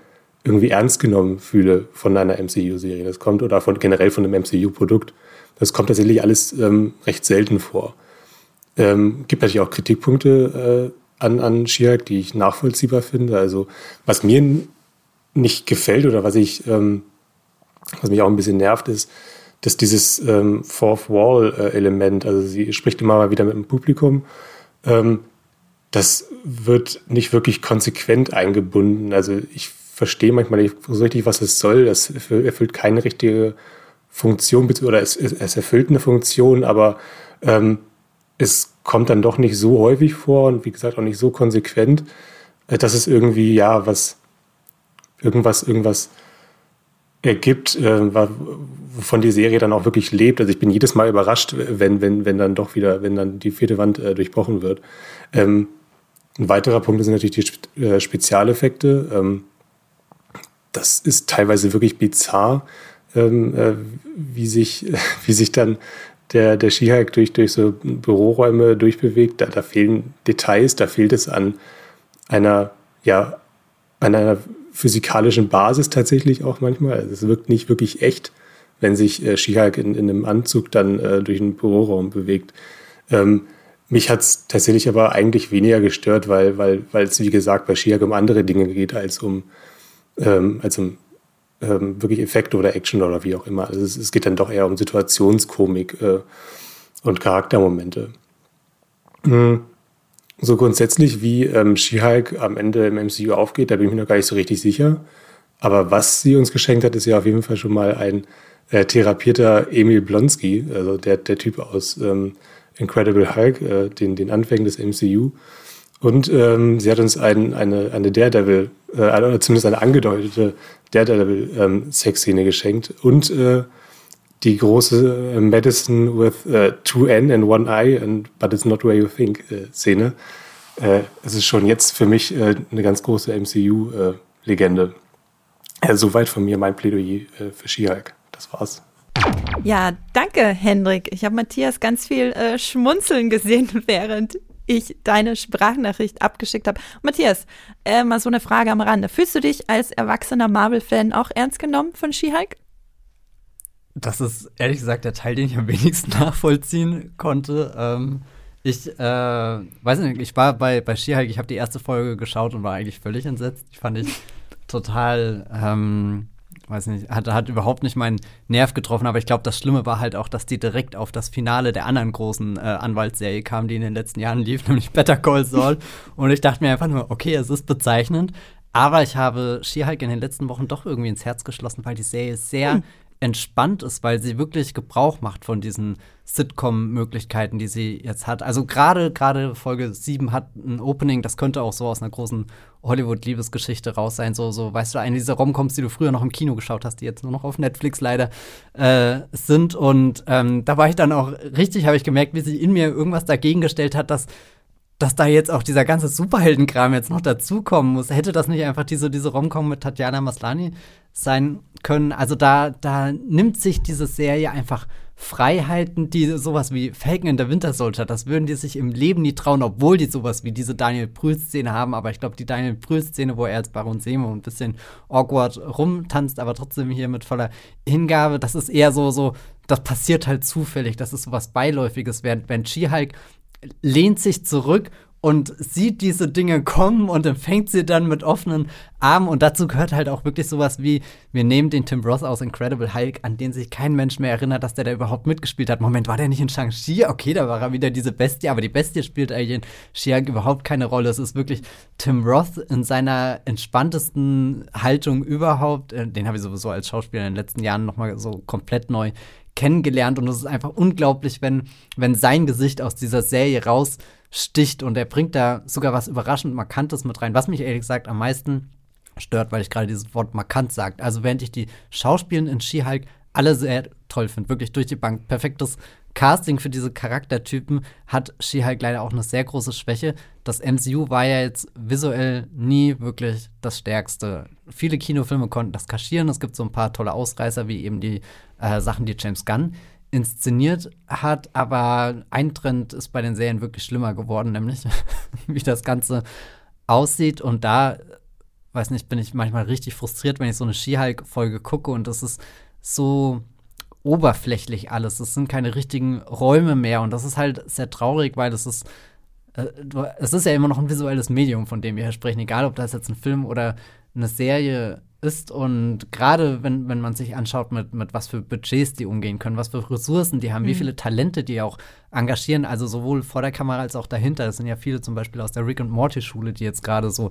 irgendwie ernst genommen fühle von einer MCU-Serie. Das kommt oder von generell von einem MCU-Produkt. Das kommt tatsächlich alles ähm, recht selten vor. Ähm, gibt natürlich auch Kritikpunkte äh, an, an She-Hulk, die ich nachvollziehbar finde. Also was mir nicht gefällt oder was ich, ähm, was mich auch ein bisschen nervt, ist, dass dieses ähm, Fourth Wall-Element, also sie spricht immer mal wieder mit dem Publikum, ähm, das wird nicht wirklich konsequent eingebunden. Also ich verstehe manchmal nicht so richtig, was es soll. Das erfüllt keine richtige Funktion, oder es, es erfüllt eine Funktion, aber ähm, es kommt dann doch nicht so häufig vor und wie gesagt auch nicht so konsequent, äh, dass es irgendwie, ja, was, irgendwas, irgendwas ergibt, äh, wovon die Serie dann auch wirklich lebt. Also ich bin jedes Mal überrascht, wenn, wenn, wenn dann doch wieder, wenn dann die vierte Wand äh, durchbrochen wird. Ähm, ein weiterer Punkt sind natürlich die äh, Spezialeffekte. Ähm, das ist teilweise wirklich bizarr, ähm, äh, wie, sich, *laughs* wie sich dann der, der Skihike durch, durch so Büroräume durchbewegt, da, da fehlen Details, da fehlt es an einer, ja, an einer physikalischen Basis tatsächlich auch manchmal. Also es wirkt nicht wirklich echt, wenn sich äh, Skihike in, in einem Anzug dann äh, durch einen Büroraum bewegt. Ähm, mich hat es tatsächlich aber eigentlich weniger gestört, weil, weil, weil es, wie gesagt, bei Skihike um andere Dinge geht als um, ähm, als um ähm, wirklich Effekte oder Action oder wie auch immer. Also es, es geht dann doch eher um Situationskomik äh, und Charaktermomente. Mhm. So grundsätzlich, wie ähm, She-Hulk am Ende im MCU aufgeht, da bin ich mir noch gar nicht so richtig sicher. Aber was sie uns geschenkt hat, ist ja auf jeden Fall schon mal ein äh, therapierter Emil Blonsky, also der, der Typ aus ähm, Incredible Hulk, äh, den, den Anfängen des MCU. Und ähm, sie hat uns ein, eine, eine Daredevil, äh, oder zumindest eine angedeutete Daredevil-Sexszene ähm, geschenkt. Und äh, die große äh, Medicine with uh, two N and one Eye, and, but it's not where you think äh, Szene. Äh, es ist schon jetzt für mich äh, eine ganz große MCU-Legende. Äh, soweit von mir mein Plädoyer äh, für She-Hulk. Das war's. Ja, danke, Hendrik. Ich habe Matthias ganz viel äh, schmunzeln gesehen, *laughs* während ich deine Sprachnachricht abgeschickt habe. Matthias, äh, mal so eine Frage am Rande. Fühlst du dich als erwachsener Marvel-Fan auch ernst genommen von She-Hulk? Das ist ehrlich gesagt der Teil, den ich am wenigsten *laughs* nachvollziehen konnte. Ähm, ich äh, weiß nicht, ich war bei, bei She-Hulk, ich habe die erste Folge geschaut und war eigentlich völlig entsetzt. Ich fand ich *laughs* total ähm, weiß nicht, hat, hat überhaupt nicht meinen Nerv getroffen, aber ich glaube, das Schlimme war halt auch, dass die direkt auf das Finale der anderen großen äh, Anwaltsserie kam, die in den letzten Jahren lief, *laughs* nämlich Better Call Saul. und ich dachte mir einfach nur, okay, es ist bezeichnend, aber ich habe She-Hulk in den letzten Wochen doch irgendwie ins Herz geschlossen, weil die Serie sehr hm entspannt ist, weil sie wirklich Gebrauch macht von diesen Sitcom-Möglichkeiten, die sie jetzt hat. Also gerade gerade Folge 7 hat ein Opening, das könnte auch so aus einer großen Hollywood-Liebesgeschichte raus sein. So, so, weißt du, eine dieser Romcoms, die du früher noch im Kino geschaut hast, die jetzt nur noch auf Netflix leider äh, sind. Und ähm, da war ich dann auch richtig, habe ich gemerkt, wie sie in mir irgendwas dagegen gestellt hat, dass dass da jetzt auch dieser ganze Superheldenkram jetzt noch dazukommen muss. Hätte das nicht einfach diese, diese Romcom mit Tatjana Maslani sein können? Also da, da nimmt sich diese Serie einfach Freiheiten, die sowas wie Falcon in der Winter Soldier, das würden die sich im Leben nie trauen, obwohl die sowas wie diese Daniel Brühl-Szene haben. Aber ich glaube, die Daniel Brühl-Szene, wo er als Baron Semo ein bisschen awkward rumtanzt, aber trotzdem hier mit voller Hingabe, das ist eher so, so, das passiert halt zufällig. Das ist sowas Beiläufiges, während wenn She-Hulk lehnt sich zurück und sieht diese Dinge kommen und empfängt sie dann mit offenen Armen. Und dazu gehört halt auch wirklich sowas wie, wir nehmen den Tim Roth aus Incredible Hulk, an den sich kein Mensch mehr erinnert, dass der da überhaupt mitgespielt hat. Moment, war der nicht in Shang-Chi? Okay, da war er wieder diese Bestie, aber die Bestie spielt eigentlich in Shang überhaupt keine Rolle. Es ist wirklich Tim Roth in seiner entspanntesten Haltung überhaupt. Äh, den habe ich sowieso als Schauspieler in den letzten Jahren nochmal so komplett neu kennengelernt und es ist einfach unglaublich, wenn, wenn sein Gesicht aus dieser Serie raussticht und er bringt da sogar was überraschend Markantes mit rein, was mich ehrlich gesagt am meisten stört, weil ich gerade dieses Wort markant sagt. Also während ich die Schauspielen in She-Hulk alle sehr toll finde, wirklich durch die Bank, perfektes Casting für diese Charaktertypen hat She-Hulk leider auch eine sehr große Schwäche. Das MCU war ja jetzt visuell nie wirklich das Stärkste. Viele Kinofilme konnten das kaschieren. Es gibt so ein paar tolle Ausreißer, wie eben die äh, Sachen, die James Gunn inszeniert hat. Aber ein Trend ist bei den Serien wirklich schlimmer geworden, nämlich *laughs* wie das Ganze aussieht. Und da, weiß nicht, bin ich manchmal richtig frustriert, wenn ich so eine She-Hulk-Folge gucke und das ist so oberflächlich alles. Es sind keine richtigen Räume mehr und das ist halt sehr traurig, weil das ist äh, es ist ja immer noch ein visuelles Medium, von dem wir hier sprechen, egal ob das jetzt ein Film oder eine Serie ist. Und gerade wenn, wenn man sich anschaut, mit, mit was für Budgets die umgehen können, was für Ressourcen die haben, mhm. wie viele Talente die auch engagieren, also sowohl vor der Kamera als auch dahinter. Das sind ja viele zum Beispiel aus der Rick und Morty Schule, die jetzt gerade so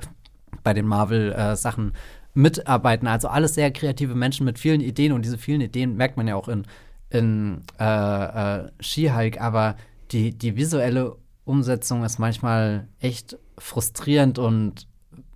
bei den Marvel-Sachen äh, mitarbeiten. Also alles sehr kreative Menschen mit vielen Ideen und diese vielen Ideen merkt man ja auch in, in äh, äh, She-Hulk, aber die, die visuelle Umsetzung ist manchmal echt frustrierend und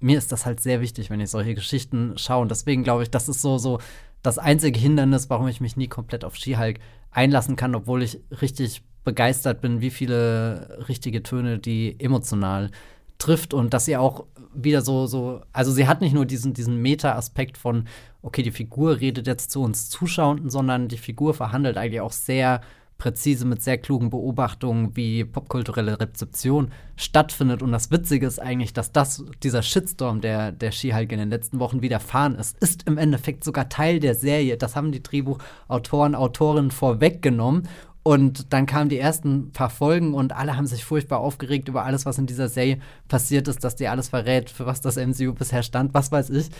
mir ist das halt sehr wichtig, wenn ich solche Geschichten schaue. Und deswegen glaube ich, das ist so, so das einzige Hindernis, warum ich mich nie komplett auf She-Hulk einlassen kann, obwohl ich richtig begeistert bin, wie viele richtige Töne die emotional trifft und dass sie auch wieder so, so, also sie hat nicht nur diesen, diesen Meta-Aspekt von, okay, die Figur redet jetzt zu uns Zuschauenden, sondern die Figur verhandelt eigentlich auch sehr präzise mit sehr klugen Beobachtungen, wie popkulturelle Rezeption stattfindet. Und das Witzige ist eigentlich, dass das, dieser Shitstorm, der der She-Hulk in den letzten Wochen widerfahren ist, ist im Endeffekt sogar Teil der Serie. Das haben die Drehbuchautoren, Autorinnen vorweggenommen. Und dann kamen die ersten paar Folgen und alle haben sich furchtbar aufgeregt über alles, was in dieser Serie passiert ist, dass die alles verrät, für was das MCU bisher stand, was weiß ich.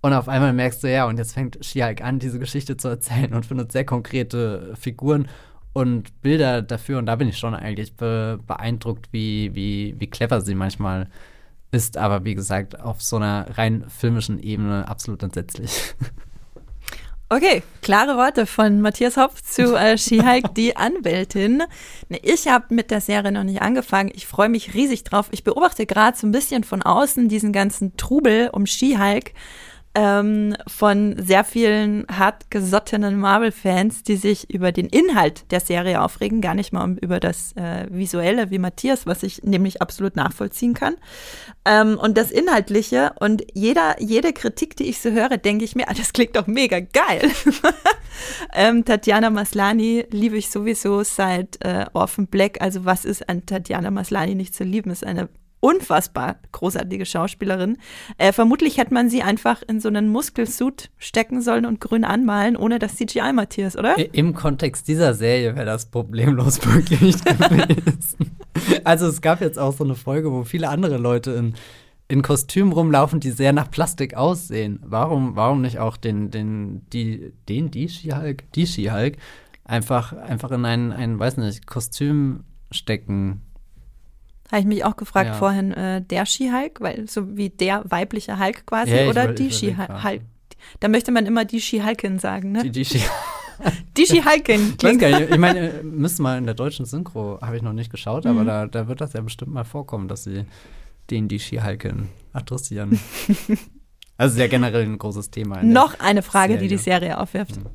Und auf einmal merkst du, ja, und jetzt fängt She-Hulk an, diese Geschichte zu erzählen und findet sehr konkrete Figuren und Bilder dafür. Und da bin ich schon eigentlich be beeindruckt, wie, wie, wie clever sie manchmal ist. Aber wie gesagt, auf so einer rein filmischen Ebene absolut entsetzlich. *laughs* Okay, klare Worte von Matthias Hopf zu äh, She-Hulk, die Anwältin. Ne, ich habe mit der Serie noch nicht angefangen. Ich freue mich riesig drauf. Ich beobachte gerade so ein bisschen von außen diesen ganzen Trubel um She-Hulk ähm, von sehr vielen hartgesottenen Marvel-Fans, die sich über den Inhalt der Serie aufregen, gar nicht mal über das äh, Visuelle wie Matthias, was ich nämlich absolut nachvollziehen kann. Ähm, und das Inhaltliche und jeder, jede Kritik, die ich so höre, denke ich mir, ah, das klingt doch mega geil. *laughs* ähm, Tatjana Maslani liebe ich sowieso seit äh, Orphan Black. Also was ist an Tatjana Maslani nicht zu lieben? Ist eine unfassbar großartige Schauspielerin. Äh, vermutlich hätte man sie einfach in so einen Muskelsuit stecken sollen und grün anmalen, ohne das CGI, Matthias, oder? Im Kontext dieser Serie wäre das problemlos *laughs* möglich gewesen. also es gab jetzt auch so eine Folge, wo viele andere Leute in, in Kostümen rumlaufen, die sehr nach Plastik aussehen. Warum, warum nicht auch den, den, die, den, die She-Hulk, die She-Hulk einfach, einfach in ein, ein, weiß nicht, Kostüm stecken? Habe ich mich auch gefragt ja. vorhin, äh, der Ski-Hulk, weil so wie der weibliche Hulk quasi ja, oder die Ski-Hulk. Da möchte man immer die Ski-Hulkin sagen, ne? Die, die Ski *laughs* Die Ski-Hulkin. ich, ich meine, müssen mal in der deutschen Synchro, habe ich noch nicht geschaut, mhm. aber da, da wird das ja bestimmt mal vorkommen, dass sie den die Ski-Hulkin adressieren. *laughs* also sehr generell ein großes Thema. Noch eine Frage, Serie. die die Serie aufwirft. Mhm.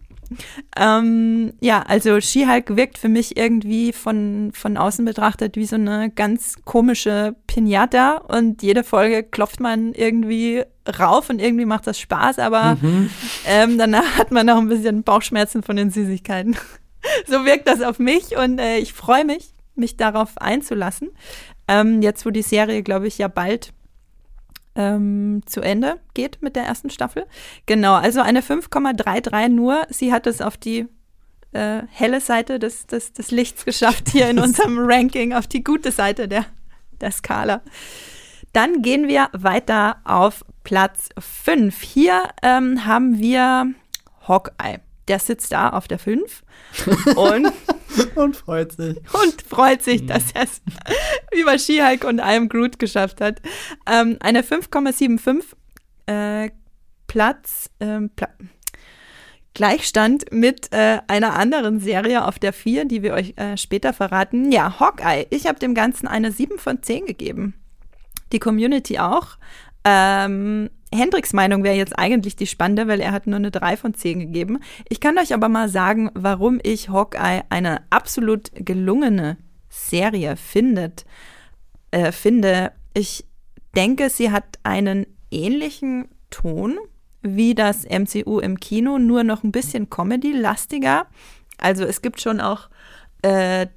Ähm, ja, also She-Hulk wirkt für mich irgendwie von, von außen betrachtet wie so eine ganz komische Pinata und jede Folge klopft man irgendwie rauf und irgendwie macht das Spaß, aber mhm. ähm, danach hat man noch ein bisschen Bauchschmerzen von den Süßigkeiten. *laughs* so wirkt das auf mich und äh, ich freue mich, mich darauf einzulassen. Ähm, jetzt, wo die Serie, glaube ich, ja bald ähm, zu Ende geht mit der ersten Staffel. Genau, also eine 5,33 nur. Sie hat es auf die äh, helle Seite des, des, des Lichts geschafft hier in *laughs* unserem Ranking, auf die gute Seite der, der Skala. Dann gehen wir weiter auf Platz 5. Hier ähm, haben wir Hawkeye der sitzt da auf der 5 *laughs* und, *laughs* und freut sich. Und freut sich, mhm. dass er es *laughs* über She-Hulk und I Am Groot geschafft hat. Ähm, eine 5,75 äh, Platz, ähm, Pla Gleichstand mit äh, einer anderen Serie auf der 4, die wir euch äh, später verraten. Ja, Hawkeye. Ich habe dem Ganzen eine 7 von 10 gegeben. Die Community auch. Ähm, Hendricks Meinung wäre jetzt eigentlich die spannende, weil er hat nur eine 3 von 10 gegeben. Ich kann euch aber mal sagen, warum ich Hawkeye eine absolut gelungene Serie findet, äh, finde. Ich denke, sie hat einen ähnlichen Ton wie das MCU im Kino, nur noch ein bisschen Comedy-lastiger. Also es gibt schon auch äh,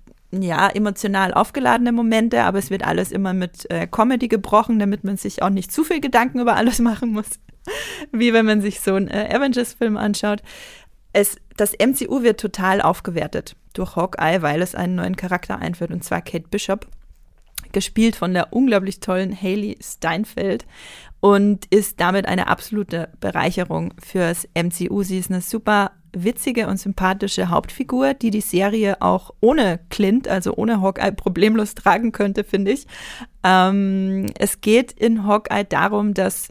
ja, emotional aufgeladene Momente, aber es wird alles immer mit äh, Comedy gebrochen, damit man sich auch nicht zu viel Gedanken über alles *laughs* machen muss, wie wenn man sich so einen äh, Avengers-Film anschaut. Es, das MCU wird total aufgewertet durch Hawkeye, weil es einen neuen Charakter einführt, und zwar Kate Bishop, gespielt von der unglaublich tollen Haley Steinfeld und ist damit eine absolute Bereicherung fürs MCU. Sie ist eine super witzige und sympathische Hauptfigur, die die Serie auch ohne Clint, also ohne Hawkeye, problemlos tragen könnte, finde ich. Ähm, es geht in Hawkeye darum, dass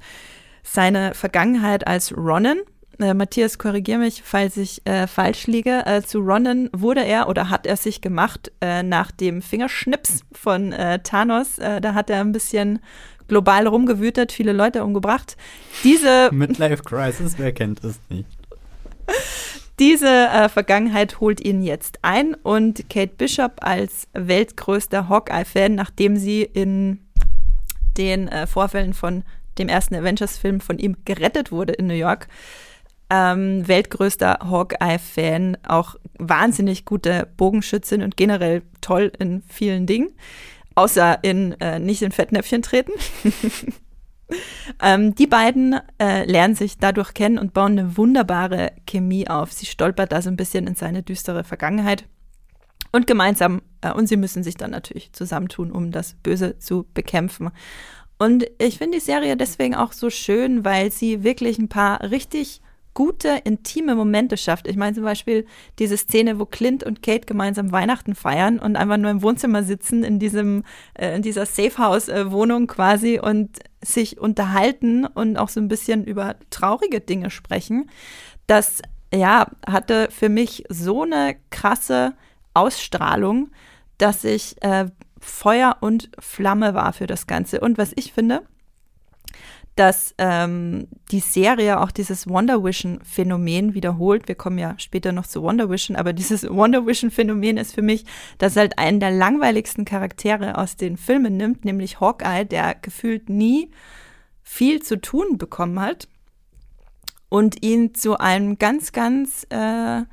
seine Vergangenheit als Ronin, äh, Matthias, korrigiere mich, falls ich äh, falsch liege. Äh, zu Ronin wurde er oder hat er sich gemacht äh, nach dem Fingerschnips von äh, Thanos. Äh, da hat er ein bisschen global rumgewütet, viele Leute umgebracht. Diese Midlife Crisis, wer kennt es nicht? *laughs* Diese äh, Vergangenheit holt ihn jetzt ein und Kate Bishop als weltgrößter Hawkeye-Fan, nachdem sie in den äh, Vorfällen von dem ersten Avengers-Film von ihm gerettet wurde in New York, ähm, weltgrößter Hawkeye-Fan, auch wahnsinnig gute Bogenschützin und generell toll in vielen Dingen, außer in äh, nicht in Fettnäpfchen treten. *laughs* ähm, die beiden äh, lernen sich dadurch kennen und bauen eine wunderbare Chemie auf. Sie stolpert da so ein bisschen in seine düstere Vergangenheit und gemeinsam, äh, und sie müssen sich dann natürlich zusammentun, um das Böse zu bekämpfen. Und ich finde die Serie deswegen auch so schön, weil sie wirklich ein paar richtig gute, intime Momente schafft. Ich meine zum Beispiel diese Szene, wo Clint und Kate gemeinsam Weihnachten feiern und einfach nur im Wohnzimmer sitzen, in diesem, äh, in dieser Safehouse-Wohnung quasi und sich unterhalten und auch so ein bisschen über traurige Dinge sprechen. Das, ja, hatte für mich so eine krasse Ausstrahlung, dass ich äh, Feuer und Flamme war für das Ganze. Und was ich finde, dass ähm, die Serie auch dieses Wonder Vision Phänomen wiederholt. Wir kommen ja später noch zu Wonder Vision, aber *laughs* dieses Wonder Vision Phänomen ist für mich, dass halt einen der langweiligsten Charaktere aus den Filmen nimmt, nämlich Hawkeye, der gefühlt nie viel zu tun bekommen hat und ihn zu einem ganz, ganz äh,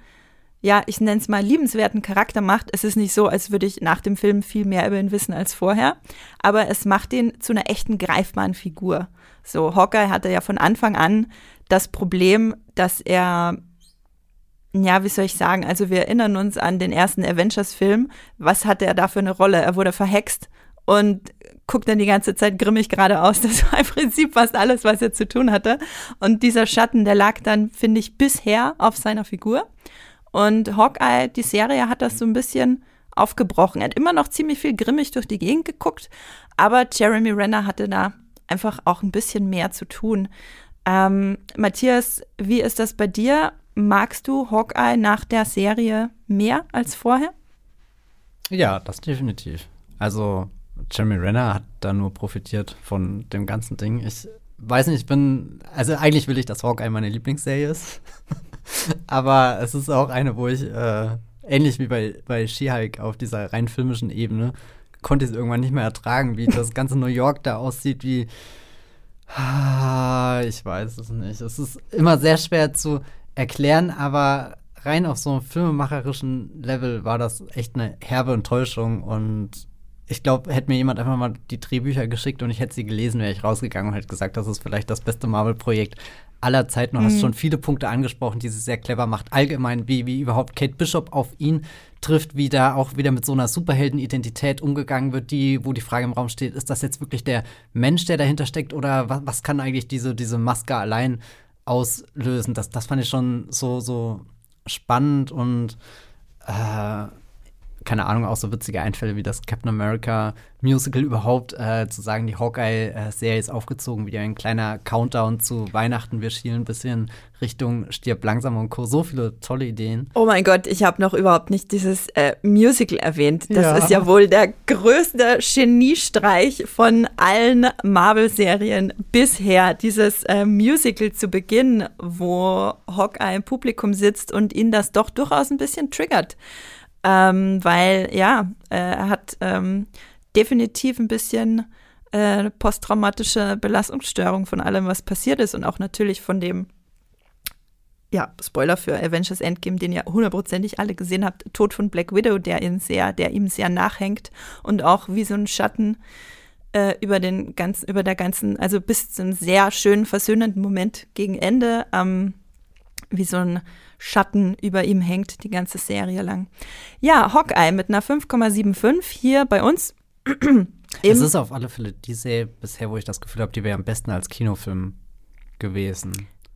ja, ich nenne es mal liebenswerten Charakter macht. Es ist nicht so, als würde ich nach dem Film viel mehr über ihn wissen als vorher, aber es macht ihn zu einer echten greifbaren Figur. So, Hawkeye hatte ja von Anfang an das Problem, dass er, ja, wie soll ich sagen, also wir erinnern uns an den ersten Avengers-Film. Was hatte er da für eine Rolle? Er wurde verhext und guckt dann die ganze Zeit grimmig geradeaus. *laughs* Das war im Prinzip fast alles, was er zu tun hatte. Und dieser Schatten, der lag dann, finde ich, bisher auf seiner Figur. Und Hawkeye, die Serie, hat das so ein bisschen aufgebrochen. Er hat immer noch ziemlich viel grimmig durch die Gegend geguckt, aber Jeremy Renner hatte da einfach auch ein bisschen mehr zu tun. Ähm, Matthias, wie ist das bei dir? Magst du Hawkeye nach der Serie mehr als vorher? Ja, das definitiv. Also Jeremy Renner hat da nur profitiert von dem ganzen Ding. Ich weiß nicht, ich bin, also eigentlich will ich, dass Hawkeye meine Lieblingsserie ist. *laughs* Aber es ist auch eine, wo ich, äh, ähnlich wie bei, bei She-Hulk auf dieser rein filmischen Ebene, konnte ich es irgendwann nicht mehr ertragen, wie das ganze New York da aussieht, wie. Ah, ich weiß es nicht. Es ist immer sehr schwer zu erklären, aber rein auf so einem filmemacherischen Level war das echt eine herbe Enttäuschung und ich glaube, hätte mir jemand einfach mal die Drehbücher geschickt und ich hätte sie gelesen, wäre ich rausgegangen und hätte gesagt, das ist vielleicht das beste Marvel-Projekt aller Zeiten. Du mhm. hast schon viele Punkte angesprochen, die sie sehr clever macht. Allgemein, wie, wie überhaupt Kate Bishop auf ihn trifft, wie da auch wieder mit so einer Superheldenidentität umgegangen wird, die, wo die Frage im Raum steht, ist das jetzt wirklich der Mensch, der dahinter steckt, oder was, was kann eigentlich diese, diese Maske allein auslösen? Das, das fand ich schon so, so spannend und äh, keine Ahnung, auch so witzige Einfälle wie das Captain America Musical überhaupt, äh, zu sagen, die Hawkeye-Serie ist aufgezogen, wie ein kleiner Countdown zu Weihnachten. Wir schielen ein bisschen Richtung Stirb langsam und Co. So viele tolle Ideen. Oh mein Gott, ich habe noch überhaupt nicht dieses äh, Musical erwähnt. Das ja. ist ja wohl der größte Geniestreich von allen Marvel-Serien bisher. Dieses äh, Musical zu Beginn, wo Hawkeye im Publikum sitzt und ihn das doch durchaus ein bisschen triggert ähm, weil ja, äh, er hat ähm, definitiv ein bisschen äh, posttraumatische Belastungsstörung von allem, was passiert ist und auch natürlich von dem, ja, Spoiler für Avengers Endgame, den ihr hundertprozentig alle gesehen habt, Tod von Black Widow, der ihn sehr, der ihm sehr nachhängt und auch wie so ein Schatten äh, über den ganzen, über der ganzen, also bis zu einem sehr schönen versöhnenden Moment gegen Ende, ähm, wie so ein Schatten über ihm hängt, die ganze Serie lang. Ja, Hawkeye mit einer 5,75 hier bei uns. *clears throat* es ist auf alle Fälle die Serie bisher, wo ich das Gefühl habe, die wäre am besten als Kinofilm gewesen.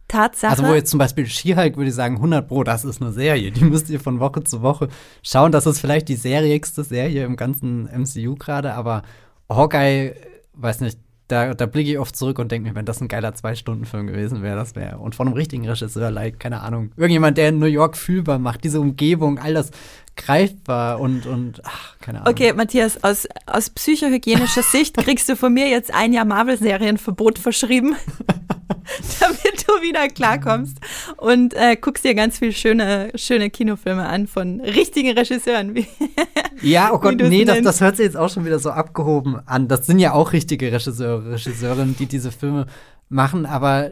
Tatsache. Also wo jetzt zum Beispiel She-Hulk würde ich sagen, 100 Pro, das ist eine Serie. Die müsst ihr von Woche zu Woche schauen. Das ist vielleicht die seriigste Serie im ganzen MCU gerade, aber Hawkeye, weiß nicht, da, da blicke ich oft zurück und denke mir, wenn das ein geiler Zwei-Stunden-Film gewesen wäre, das wäre. Und von einem richtigen Regisseur, like, keine Ahnung. Irgendjemand, der in New York fühlbar macht, diese Umgebung, all das greifbar und, und ach, keine Ahnung. Okay, Matthias, aus, aus psychohygienischer *laughs* Sicht kriegst du von mir jetzt ein Jahr Marvel-Serienverbot verschrieben, *laughs* damit du wieder klarkommst und äh, guckst dir ganz viele schöne, schöne Kinofilme an von richtigen Regisseuren. Wie, *laughs* ja, oh Gott, nee, das, das hört sich jetzt auch schon wieder so abgehoben an. Das sind ja auch richtige Regisseure, Regisseurinnen, die diese Filme machen, aber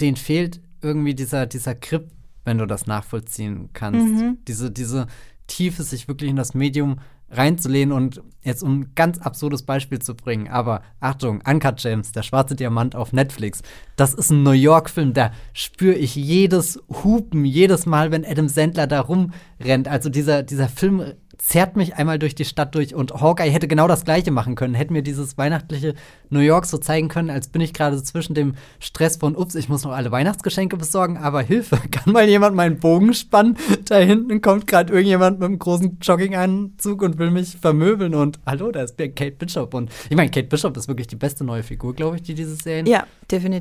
denen fehlt irgendwie dieser, dieser Grip, wenn du das nachvollziehen kannst. Mhm. Diese, diese Tiefe, sich wirklich in das Medium reinzulehnen und jetzt um ein ganz absurdes Beispiel zu bringen, aber Achtung, Uncut James, der schwarze Diamant auf Netflix, das ist ein New York-Film, da spüre ich jedes Hupen, jedes Mal, wenn Adam Sandler da rumrennt. Also dieser, dieser Film zerrt mich einmal durch die Stadt durch und Hawkeye hätte genau das gleiche machen können, hätte mir dieses weihnachtliche New York so zeigen können, als bin ich gerade zwischen dem Stress von, ups, ich muss noch alle Weihnachtsgeschenke besorgen, aber Hilfe, *laughs* kann mal jemand meinen Bogen spannen? Da hinten kommt gerade irgendjemand mit einem großen Jogginganzug und will mich vermöbeln und hallo, da ist Kate Bishop und ich meine, Kate Bishop ist wirklich die beste neue Figur, glaube ich, die diese Serien ja,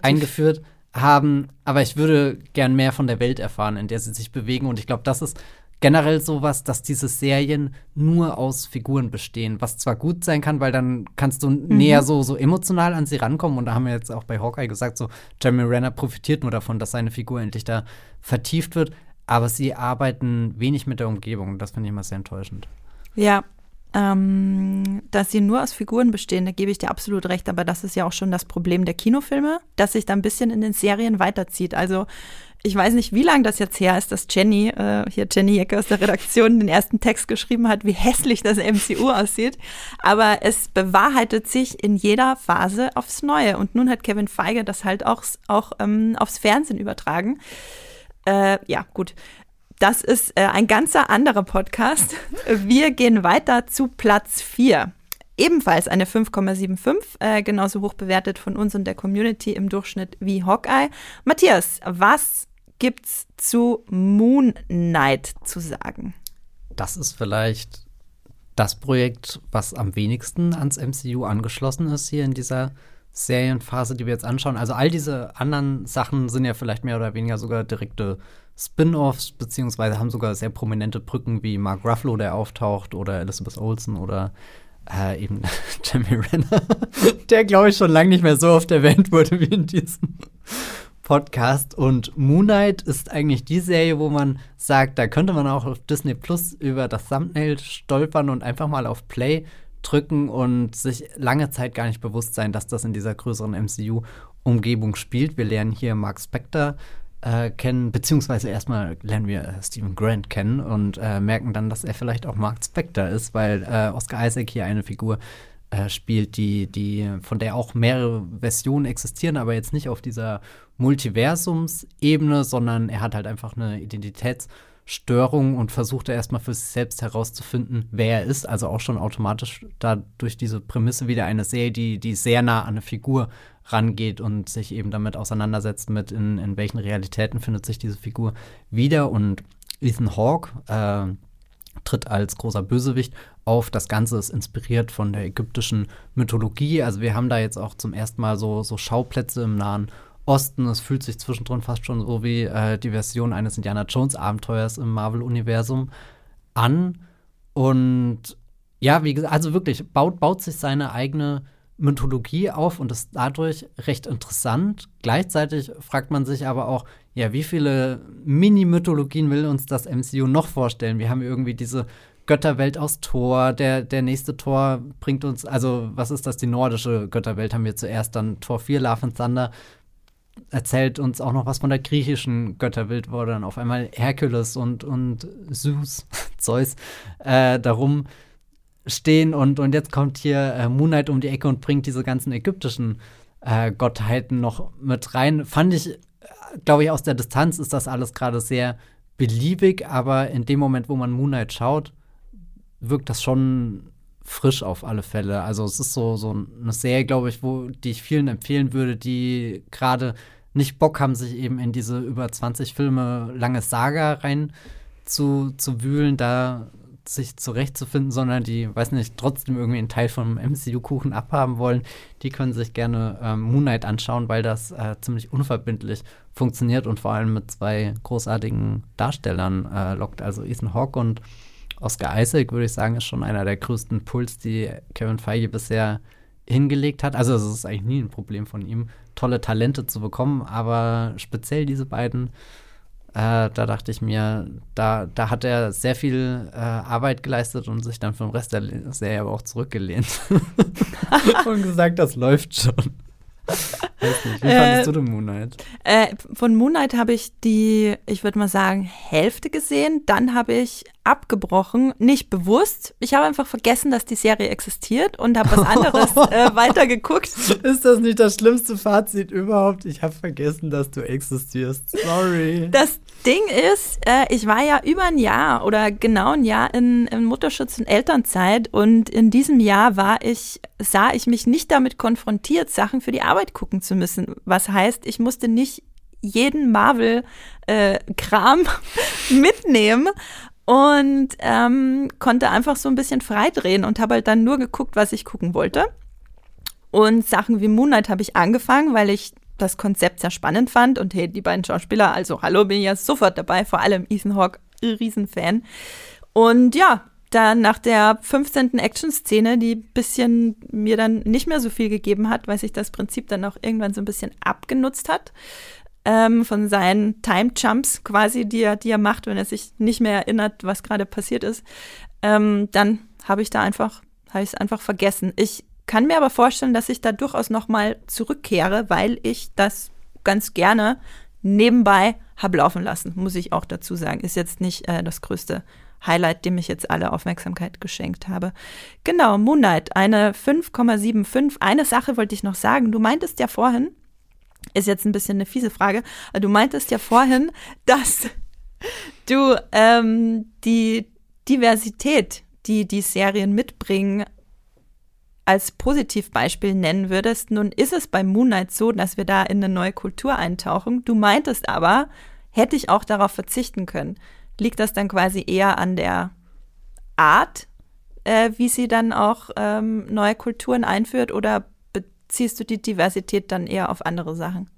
eingeführt haben, aber ich würde gern mehr von der Welt erfahren, in der sie sich bewegen und ich glaube, das ist generell sowas, dass diese Serien nur aus Figuren bestehen, was zwar gut sein kann, weil dann kannst du mhm. näher so, so emotional an sie rankommen und da haben wir jetzt auch bei Hawkeye gesagt, so Jeremy Renner profitiert nur davon, dass seine Figur endlich da vertieft wird, aber sie arbeiten wenig mit der Umgebung das finde ich immer sehr enttäuschend. Ja, ähm, dass sie nur aus Figuren bestehen, da gebe ich dir absolut recht, aber das ist ja auch schon das Problem der Kinofilme, dass sich da ein bisschen in den Serien weiterzieht. Also ich weiß nicht, wie lange das jetzt her ist, dass Jenny, äh, hier Jenny Jecke aus der Redaktion, den ersten Text geschrieben hat, wie hässlich das MCU aussieht. Aber es bewahrheitet sich in jeder Phase aufs Neue. Und nun hat Kevin Feige das halt auch, auch ähm, aufs Fernsehen übertragen. Äh, ja, gut. Das ist äh, ein ganzer anderer Podcast. Wir gehen weiter zu Platz 4 ebenfalls eine 5,75, äh, genauso hoch bewertet von uns und der Community im Durchschnitt wie Hawkeye. Matthias, was gibt's zu Moon Knight zu sagen? Das ist vielleicht das Projekt, was am wenigsten ans MCU angeschlossen ist hier in dieser Serienphase, die wir jetzt anschauen. Also all diese anderen Sachen sind ja vielleicht mehr oder weniger sogar direkte Spin-offs, beziehungsweise haben sogar sehr prominente Brücken wie Mark Ruffalo, der auftaucht, oder Elizabeth Olsen oder äh, eben *laughs* Jeremy Renner, *laughs* der glaube ich schon lange nicht mehr so oft erwähnt wurde wie in diesem Podcast. Und Moon Knight ist eigentlich die Serie, wo man sagt, da könnte man auch auf Disney Plus über das Thumbnail stolpern und einfach mal auf Play drücken und sich lange Zeit gar nicht bewusst sein, dass das in dieser größeren MCU-Umgebung spielt. Wir lernen hier Mark Spector äh, kennen, beziehungsweise erstmal lernen wir äh, Stephen Grant kennen und äh, merken dann, dass er vielleicht auch Mark Spector ist, weil äh, Oscar Isaac hier eine Figur äh, spielt, die, die, von der auch mehrere Versionen existieren, aber jetzt nicht auf dieser Multiversumsebene, sondern er hat halt einfach eine Identitätsstörung und versucht er erstmal für sich selbst herauszufinden, wer er ist. Also auch schon automatisch da durch diese Prämisse wieder eine Serie, die, die sehr nah an eine Figur rangeht und sich eben damit auseinandersetzt, mit in, in welchen Realitäten findet sich diese Figur wieder. Und Ethan Hawke äh, tritt als großer Bösewicht auf. Das Ganze ist inspiriert von der ägyptischen Mythologie. Also wir haben da jetzt auch zum ersten Mal so, so Schauplätze im Nahen Osten. Es fühlt sich zwischendrin fast schon so wie äh, die Version eines Indiana Jones Abenteuers im Marvel-Universum an. Und ja, wie gesagt, also wirklich, baut, baut sich seine eigene Mythologie auf und ist dadurch recht interessant. Gleichzeitig fragt man sich aber auch, ja, wie viele Mini-Mythologien will uns das MCU noch vorstellen? Wir haben irgendwie diese Götterwelt aus Thor. Der, der nächste Tor bringt uns, also was ist das, die nordische Götterwelt haben wir zuerst, dann Tor 4, Love and Thunder erzählt uns auch noch was von der griechischen Götterwelt, wo dann auf einmal Herkules und, und Zeus, *laughs* Zeus, äh, darum stehen und, und jetzt kommt hier äh, Moonlight um die Ecke und bringt diese ganzen ägyptischen äh, Gottheiten noch mit rein. Fand ich, glaube ich, aus der Distanz ist das alles gerade sehr beliebig, aber in dem Moment, wo man Moonlight schaut, wirkt das schon frisch auf alle Fälle. Also es ist so, so eine Serie, glaube ich, wo die ich vielen empfehlen würde, die gerade nicht Bock haben, sich eben in diese über 20 Filme lange Saga rein zu, zu wühlen, da sich zurechtzufinden, sondern die, weiß nicht, trotzdem irgendwie einen Teil vom MCU-Kuchen abhaben wollen, die können sich gerne ähm, Moonlight anschauen, weil das äh, ziemlich unverbindlich funktioniert und vor allem mit zwei großartigen Darstellern äh, lockt. Also Ethan Hawke und Oscar Isaac, würde ich sagen, ist schon einer der größten Puls, die Kevin Feige bisher hingelegt hat. Also es ist eigentlich nie ein Problem von ihm, tolle Talente zu bekommen, aber speziell diese beiden, äh, da dachte ich mir, da, da hat er sehr viel äh, Arbeit geleistet und sich dann vom Rest der Serie aber auch zurückgelehnt *laughs* und gesagt, das läuft schon. Nicht. Wie fandest du den Moon Knight? Äh, von Moon Knight habe ich die, ich würde mal sagen, Hälfte gesehen. Dann habe ich abgebrochen, nicht bewusst. Ich habe einfach vergessen, dass die Serie existiert und habe was anderes *laughs* äh, weitergeguckt. Ist das nicht das schlimmste Fazit überhaupt? Ich habe vergessen, dass du existierst. Sorry. Das Ding ist, äh, ich war ja über ein Jahr oder genau ein Jahr in, in Mutterschutz und Elternzeit und in diesem Jahr war ich, sah ich mich nicht damit konfrontiert, Sachen für die Arbeit gucken zu müssen. Was heißt, ich musste nicht jeden Marvel-Kram äh, *laughs* mitnehmen und ähm, konnte einfach so ein bisschen freidrehen und habe halt dann nur geguckt, was ich gucken wollte. Und Sachen wie Moonlight habe ich angefangen, weil ich das Konzept sehr spannend fand und hey, die beiden Schauspieler, also hallo, bin ich ja sofort dabei, vor allem Ethan Hawke, Riesenfan. Und ja, dann nach der 15. Action-Szene, die bisschen mir dann nicht mehr so viel gegeben hat, weil sich das Prinzip dann auch irgendwann so ein bisschen abgenutzt hat, ähm, von seinen Time-Jumps quasi, die er, die er macht, wenn er sich nicht mehr erinnert, was gerade passiert ist, ähm, dann habe ich da einfach, habe ich es einfach vergessen. Ich kann mir aber vorstellen, dass ich da durchaus nochmal zurückkehre, weil ich das ganz gerne nebenbei habe laufen lassen, muss ich auch dazu sagen. Ist jetzt nicht äh, das größte Highlight, dem ich jetzt alle Aufmerksamkeit geschenkt habe. Genau, Moonlight, eine 5,75. Eine Sache wollte ich noch sagen. Du meintest ja vorhin, ist jetzt ein bisschen eine fiese Frage, du meintest ja vorhin, *laughs* dass du ähm, die Diversität, die die Serien mitbringen, als Positivbeispiel nennen würdest. Nun ist es bei Moonlight so, dass wir da in eine neue Kultur eintauchen. Du meintest aber, hätte ich auch darauf verzichten können. Liegt das dann quasi eher an der Art, äh, wie sie dann auch ähm, neue Kulturen einführt oder beziehst du die Diversität dann eher auf andere Sachen?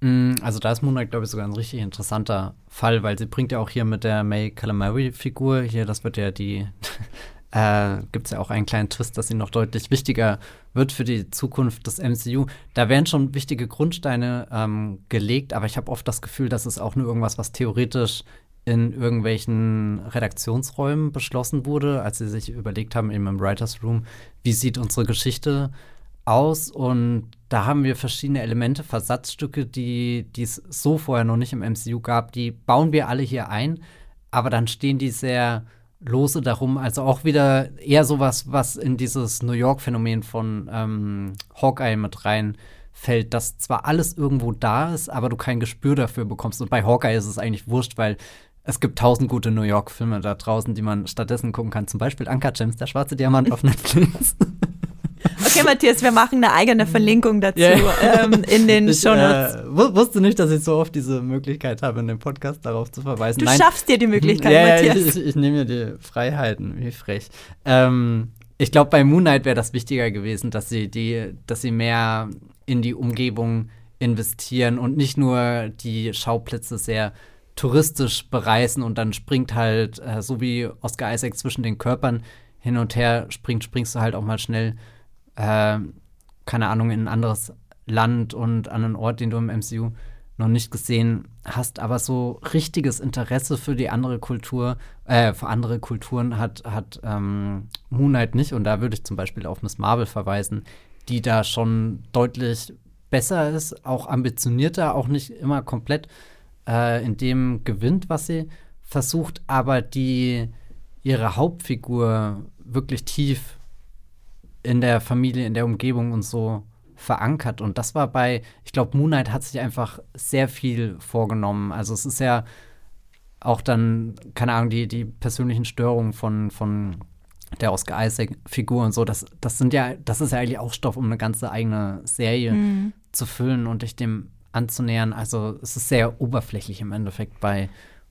Mm, also da ist Moonlight, glaube ich, sogar ein richtig interessanter Fall, weil sie bringt ja auch hier mit der May Calamari-Figur, hier, das wird ja die *laughs* äh, gibt es ja auch einen kleinen Twist, dass sie noch deutlich wichtiger wird für die Zukunft des MCU. Da werden schon wichtige Grundsteine ähm, gelegt, aber ich habe oft das Gefühl, dass es auch nur irgendwas, was theoretisch in irgendwelchen Redaktionsräumen beschlossen wurde, als sie sich überlegt haben, eben im Writers Room, wie sieht unsere Geschichte aus und da haben wir verschiedene Elemente, Versatzstücke, die es so vorher noch nicht im MCU gab, die bauen wir alle hier ein, aber dann stehen die sehr lose darum. Also auch wieder eher sowas, was in dieses New York-Phänomen von ähm, Hawkeye mit reinfällt, dass zwar alles irgendwo da ist, aber du kein Gespür dafür bekommst. Und bei Hawkeye ist es eigentlich wurscht, weil es gibt tausend gute New York-Filme da draußen, die man stattdessen gucken kann. Zum Beispiel Anka James, der schwarze Diamant auf Netflix. *laughs* Okay, Matthias, wir machen eine eigene Verlinkung dazu yeah. ähm, in den *laughs* ich, Shownotes. Äh, wusste nicht, dass ich so oft diese Möglichkeit habe, in dem Podcast darauf zu verweisen. Du Nein. schaffst dir die Möglichkeit, ja, Matthias. Ich, ich, ich nehme mir die Freiheiten, wie frech. Ähm, ich glaube, bei Moonlight wäre das wichtiger gewesen, dass sie die, dass sie mehr in die Umgebung investieren und nicht nur die Schauplätze sehr touristisch bereisen und dann springt halt, äh, so wie Oscar Isaac zwischen den Körpern hin und her springt, springst du halt auch mal schnell äh, keine Ahnung, in ein anderes Land und an einen Ort, den du im MCU noch nicht gesehen hast, aber so richtiges Interesse für die andere Kultur, äh, für andere Kulturen hat, hat ähm, Moonlight nicht. Und da würde ich zum Beispiel auf Miss Marvel verweisen, die da schon deutlich besser ist, auch ambitionierter, auch nicht immer komplett äh, in dem gewinnt, was sie versucht, aber die ihre Hauptfigur wirklich tief in der Familie, in der Umgebung und so verankert. Und das war bei, ich glaube, Moonlight hat sich einfach sehr viel vorgenommen. Also es ist ja auch dann, keine Ahnung, die, die persönlichen Störungen von, von der Oscar Isaac-Figur und so, das, das sind ja, das ist ja eigentlich auch Stoff, um eine ganze eigene Serie mhm. zu füllen und dich dem anzunähern. Also es ist sehr oberflächlich im Endeffekt bei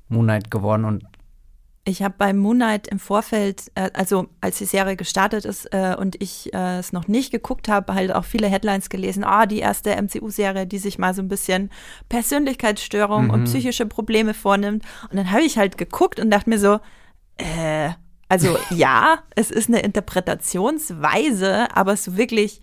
Moonlight geworden und ich habe bei Moonlight im Vorfeld, äh, also als die Serie gestartet ist äh, und ich äh, es noch nicht geguckt habe, halt auch viele Headlines gelesen. Ah, oh, die erste MCU-Serie, die sich mal so ein bisschen Persönlichkeitsstörung mhm. und psychische Probleme vornimmt. Und dann habe ich halt geguckt und dachte mir so, äh, also *laughs* ja, es ist eine Interpretationsweise, aber so wirklich,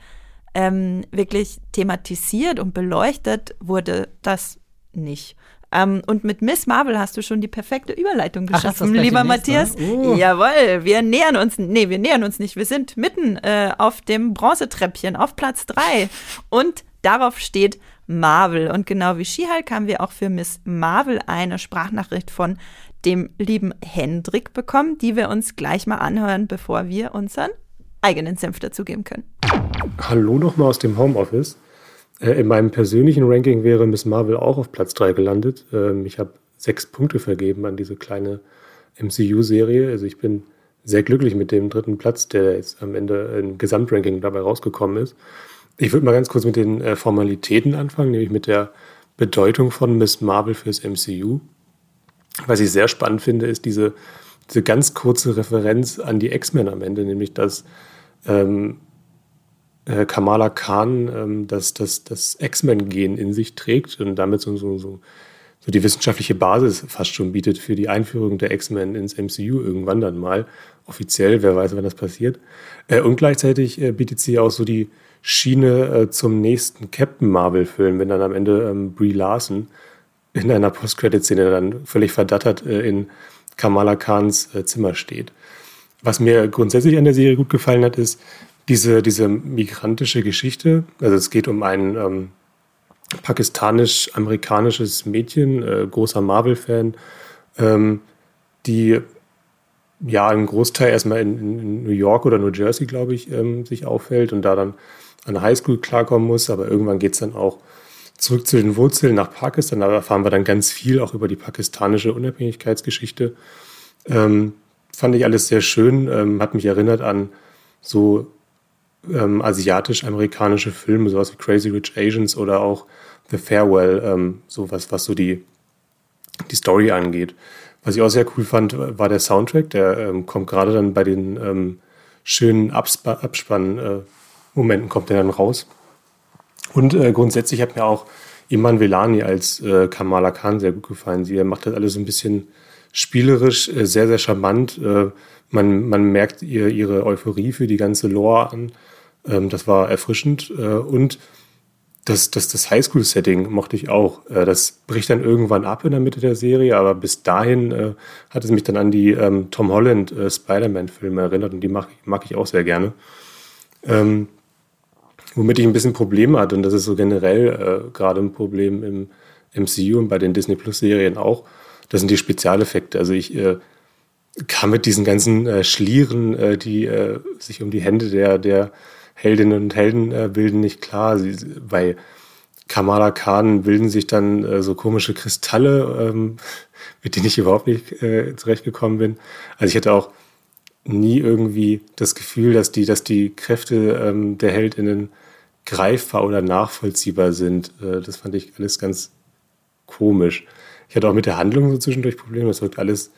ähm, wirklich thematisiert und beleuchtet wurde das nicht. Ähm, und mit Miss Marvel hast du schon die perfekte Überleitung geschaffen, Ach, lieber Matthias. Uh. Jawohl, wir nähern uns, nee, wir nähern uns nicht. Wir sind mitten äh, auf dem Bronzetreppchen auf Platz drei. Und darauf steht Marvel. Und genau wie She-Hulk haben wir auch für Miss Marvel eine Sprachnachricht von dem lieben Hendrik bekommen, die wir uns gleich mal anhören, bevor wir unseren eigenen Senf dazugeben können. Hallo nochmal aus dem Homeoffice. Äh, in meinem persönlichen Ranking wäre Miss Marvel auch auf Platz 3 gelandet. Ähm, ich habe sechs Punkte vergeben an diese kleine MCU-Serie. Also ich bin sehr glücklich mit dem dritten Platz, der jetzt am Ende im Gesamtranking dabei rausgekommen ist. Ich würde mal ganz kurz mit den äh, Formalitäten anfangen, nämlich mit der Bedeutung von Miss Marvel fürs MCU. Was ich sehr spannend finde, ist diese, diese ganz kurze Referenz an die X-Men am Ende, nämlich dass ähm, äh, Kamala Khan ähm, das, das, das X-Men-Gen in sich trägt und damit so, so, so, so die wissenschaftliche Basis fast schon bietet für die Einführung der X-Men ins MCU irgendwann dann mal. Offiziell, wer weiß, wann das passiert. Äh, und gleichzeitig äh, bietet sie auch so die Schiene äh, zum nächsten Captain Marvel-Film, wenn dann am Ende ähm, Brie Larson in einer Post-Credit-Szene dann völlig verdattert äh, in Kamala Khans äh, Zimmer steht. Was mir grundsätzlich an der Serie gut gefallen hat, ist diese, diese migrantische Geschichte. Also es geht um ein ähm, pakistanisch-amerikanisches Mädchen, äh, großer Marvel-Fan, ähm, die ja einen Großteil erstmal in, in, New York oder New Jersey, glaube ich, ähm, sich aufhält und da dann an der Highschool klarkommen muss. Aber irgendwann geht es dann auch zurück zu den Wurzeln nach Pakistan. Da erfahren wir dann ganz viel auch über die pakistanische Unabhängigkeitsgeschichte. Ähm, fand ich alles sehr schön, ähm, hat mich erinnert an so ähm, asiatisch-amerikanische Filme, sowas wie Crazy Rich Asians oder auch The Farewell, ähm, sowas, was so die, die Story angeht. Was ich auch sehr cool fand, war der Soundtrack. Der ähm, kommt gerade dann bei den ähm, schönen Abspann-Momenten, äh, kommt der dann raus. Und äh, grundsätzlich hat mir auch Iman Velani als äh, Kamala Khan sehr gut gefallen. Sie macht das alles so ein bisschen spielerisch, äh, sehr, sehr charmant. Äh, man, man merkt ihr ihre Euphorie für die ganze Lore an. Ähm, das war erfrischend. Äh, und das, das, das Highschool-Setting mochte ich auch. Das bricht dann irgendwann ab in der Mitte der Serie, aber bis dahin hat es mich dann an die ähm, Tom Holland Spider-Man-Filme erinnert und die mag, mag ich auch sehr gerne. Ähm, womit ich ein bisschen Probleme hatte, und das ist so generell gerade ein Problem im MCU und bei den Disney Plus-Serien auch, das sind die Spezialeffekte. Also ich äh, kam mit diesen ganzen äh, Schlieren, äh, die äh, sich um die Hände der, der Heldinnen und Helden äh, bilden, nicht klar. Sie, bei Kamala Khan bilden sich dann äh, so komische Kristalle, ähm, *laughs* mit denen ich überhaupt nicht äh, zurechtgekommen bin. Also ich hatte auch nie irgendwie das Gefühl, dass die, dass die Kräfte ähm, der Heldinnen greifbar oder nachvollziehbar sind. Äh, das fand ich alles ganz komisch. Ich hatte auch mit der Handlung so zwischendurch Probleme. Das wirkt alles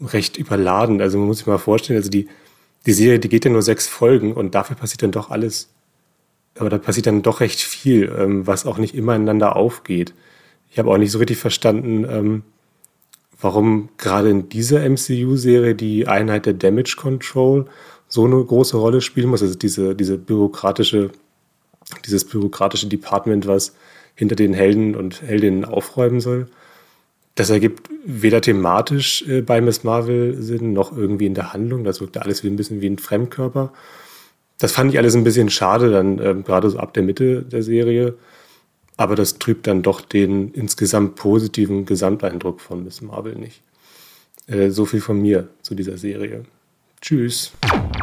recht überladen. Also man muss sich mal vorstellen, also die, die Serie, die geht ja nur sechs Folgen und dafür passiert dann doch alles, aber da passiert dann doch recht viel, ähm, was auch nicht immer ineinander aufgeht. Ich habe auch nicht so richtig verstanden, ähm, warum gerade in dieser MCU-Serie die Einheit der Damage Control so eine große Rolle spielen muss. Also diese, diese bürokratische, dieses bürokratische Department, was hinter den Helden und Heldinnen aufräumen soll. Das ergibt weder thematisch äh, bei Miss Marvel Sinn noch irgendwie in der Handlung. Das wirkte alles wie ein bisschen wie ein Fremdkörper. Das fand ich alles ein bisschen schade, dann äh, gerade so ab der Mitte der Serie. Aber das trübt dann doch den insgesamt positiven Gesamteindruck von Miss Marvel nicht. Äh, so viel von mir zu dieser Serie. Tschüss.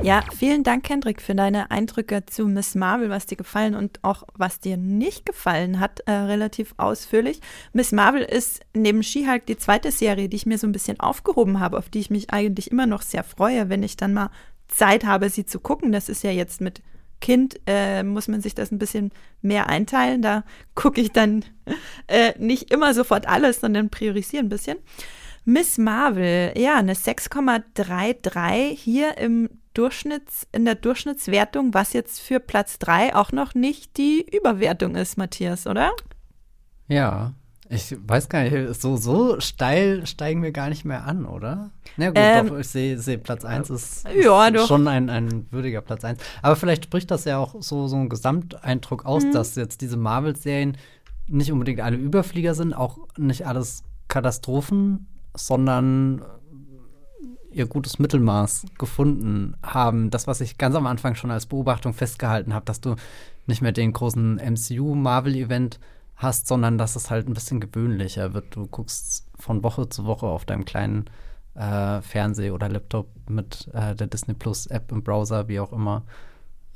Ja, vielen Dank, Hendrik, für deine Eindrücke zu Miss Marvel, was dir gefallen und auch was dir nicht gefallen hat, äh, relativ ausführlich. Miss Marvel ist neben She-Hulk die zweite Serie, die ich mir so ein bisschen aufgehoben habe, auf die ich mich eigentlich immer noch sehr freue, wenn ich dann mal Zeit habe, sie zu gucken. Das ist ja jetzt mit Kind, äh, muss man sich das ein bisschen mehr einteilen. Da *laughs* gucke ich dann äh, nicht immer sofort alles, sondern priorisiere ein bisschen. Miss Marvel, ja, eine 6,33 hier im Durchschnitts, in der Durchschnittswertung, was jetzt für Platz 3 auch noch nicht die Überwertung ist, Matthias, oder? Ja, ich weiß gar nicht, so, so steil steigen wir gar nicht mehr an, oder? Na gut, Ähm, doch, ich sehe seh, Platz 1 ist, ja, ist doch. schon ein, ein würdiger Platz 1. Aber vielleicht spricht das ja auch so, so einen Gesamteindruck aus, Mhm. dass jetzt diese Marvel-Serien nicht unbedingt alle Überflieger sind, auch nicht alles Katastrophen, sondern ihr gutes Mittelmaß gefunden haben. Das, was ich ganz am Anfang schon als Beobachtung festgehalten habe, dass du nicht mehr den großen MCU-Marvel-Event hast, sondern dass es halt ein bisschen gewöhnlicher wird. Du guckst von Woche zu Woche auf deinem kleinen äh, Fernseh oder Laptop mit äh, der Disney Plus App im Browser, wie auch immer.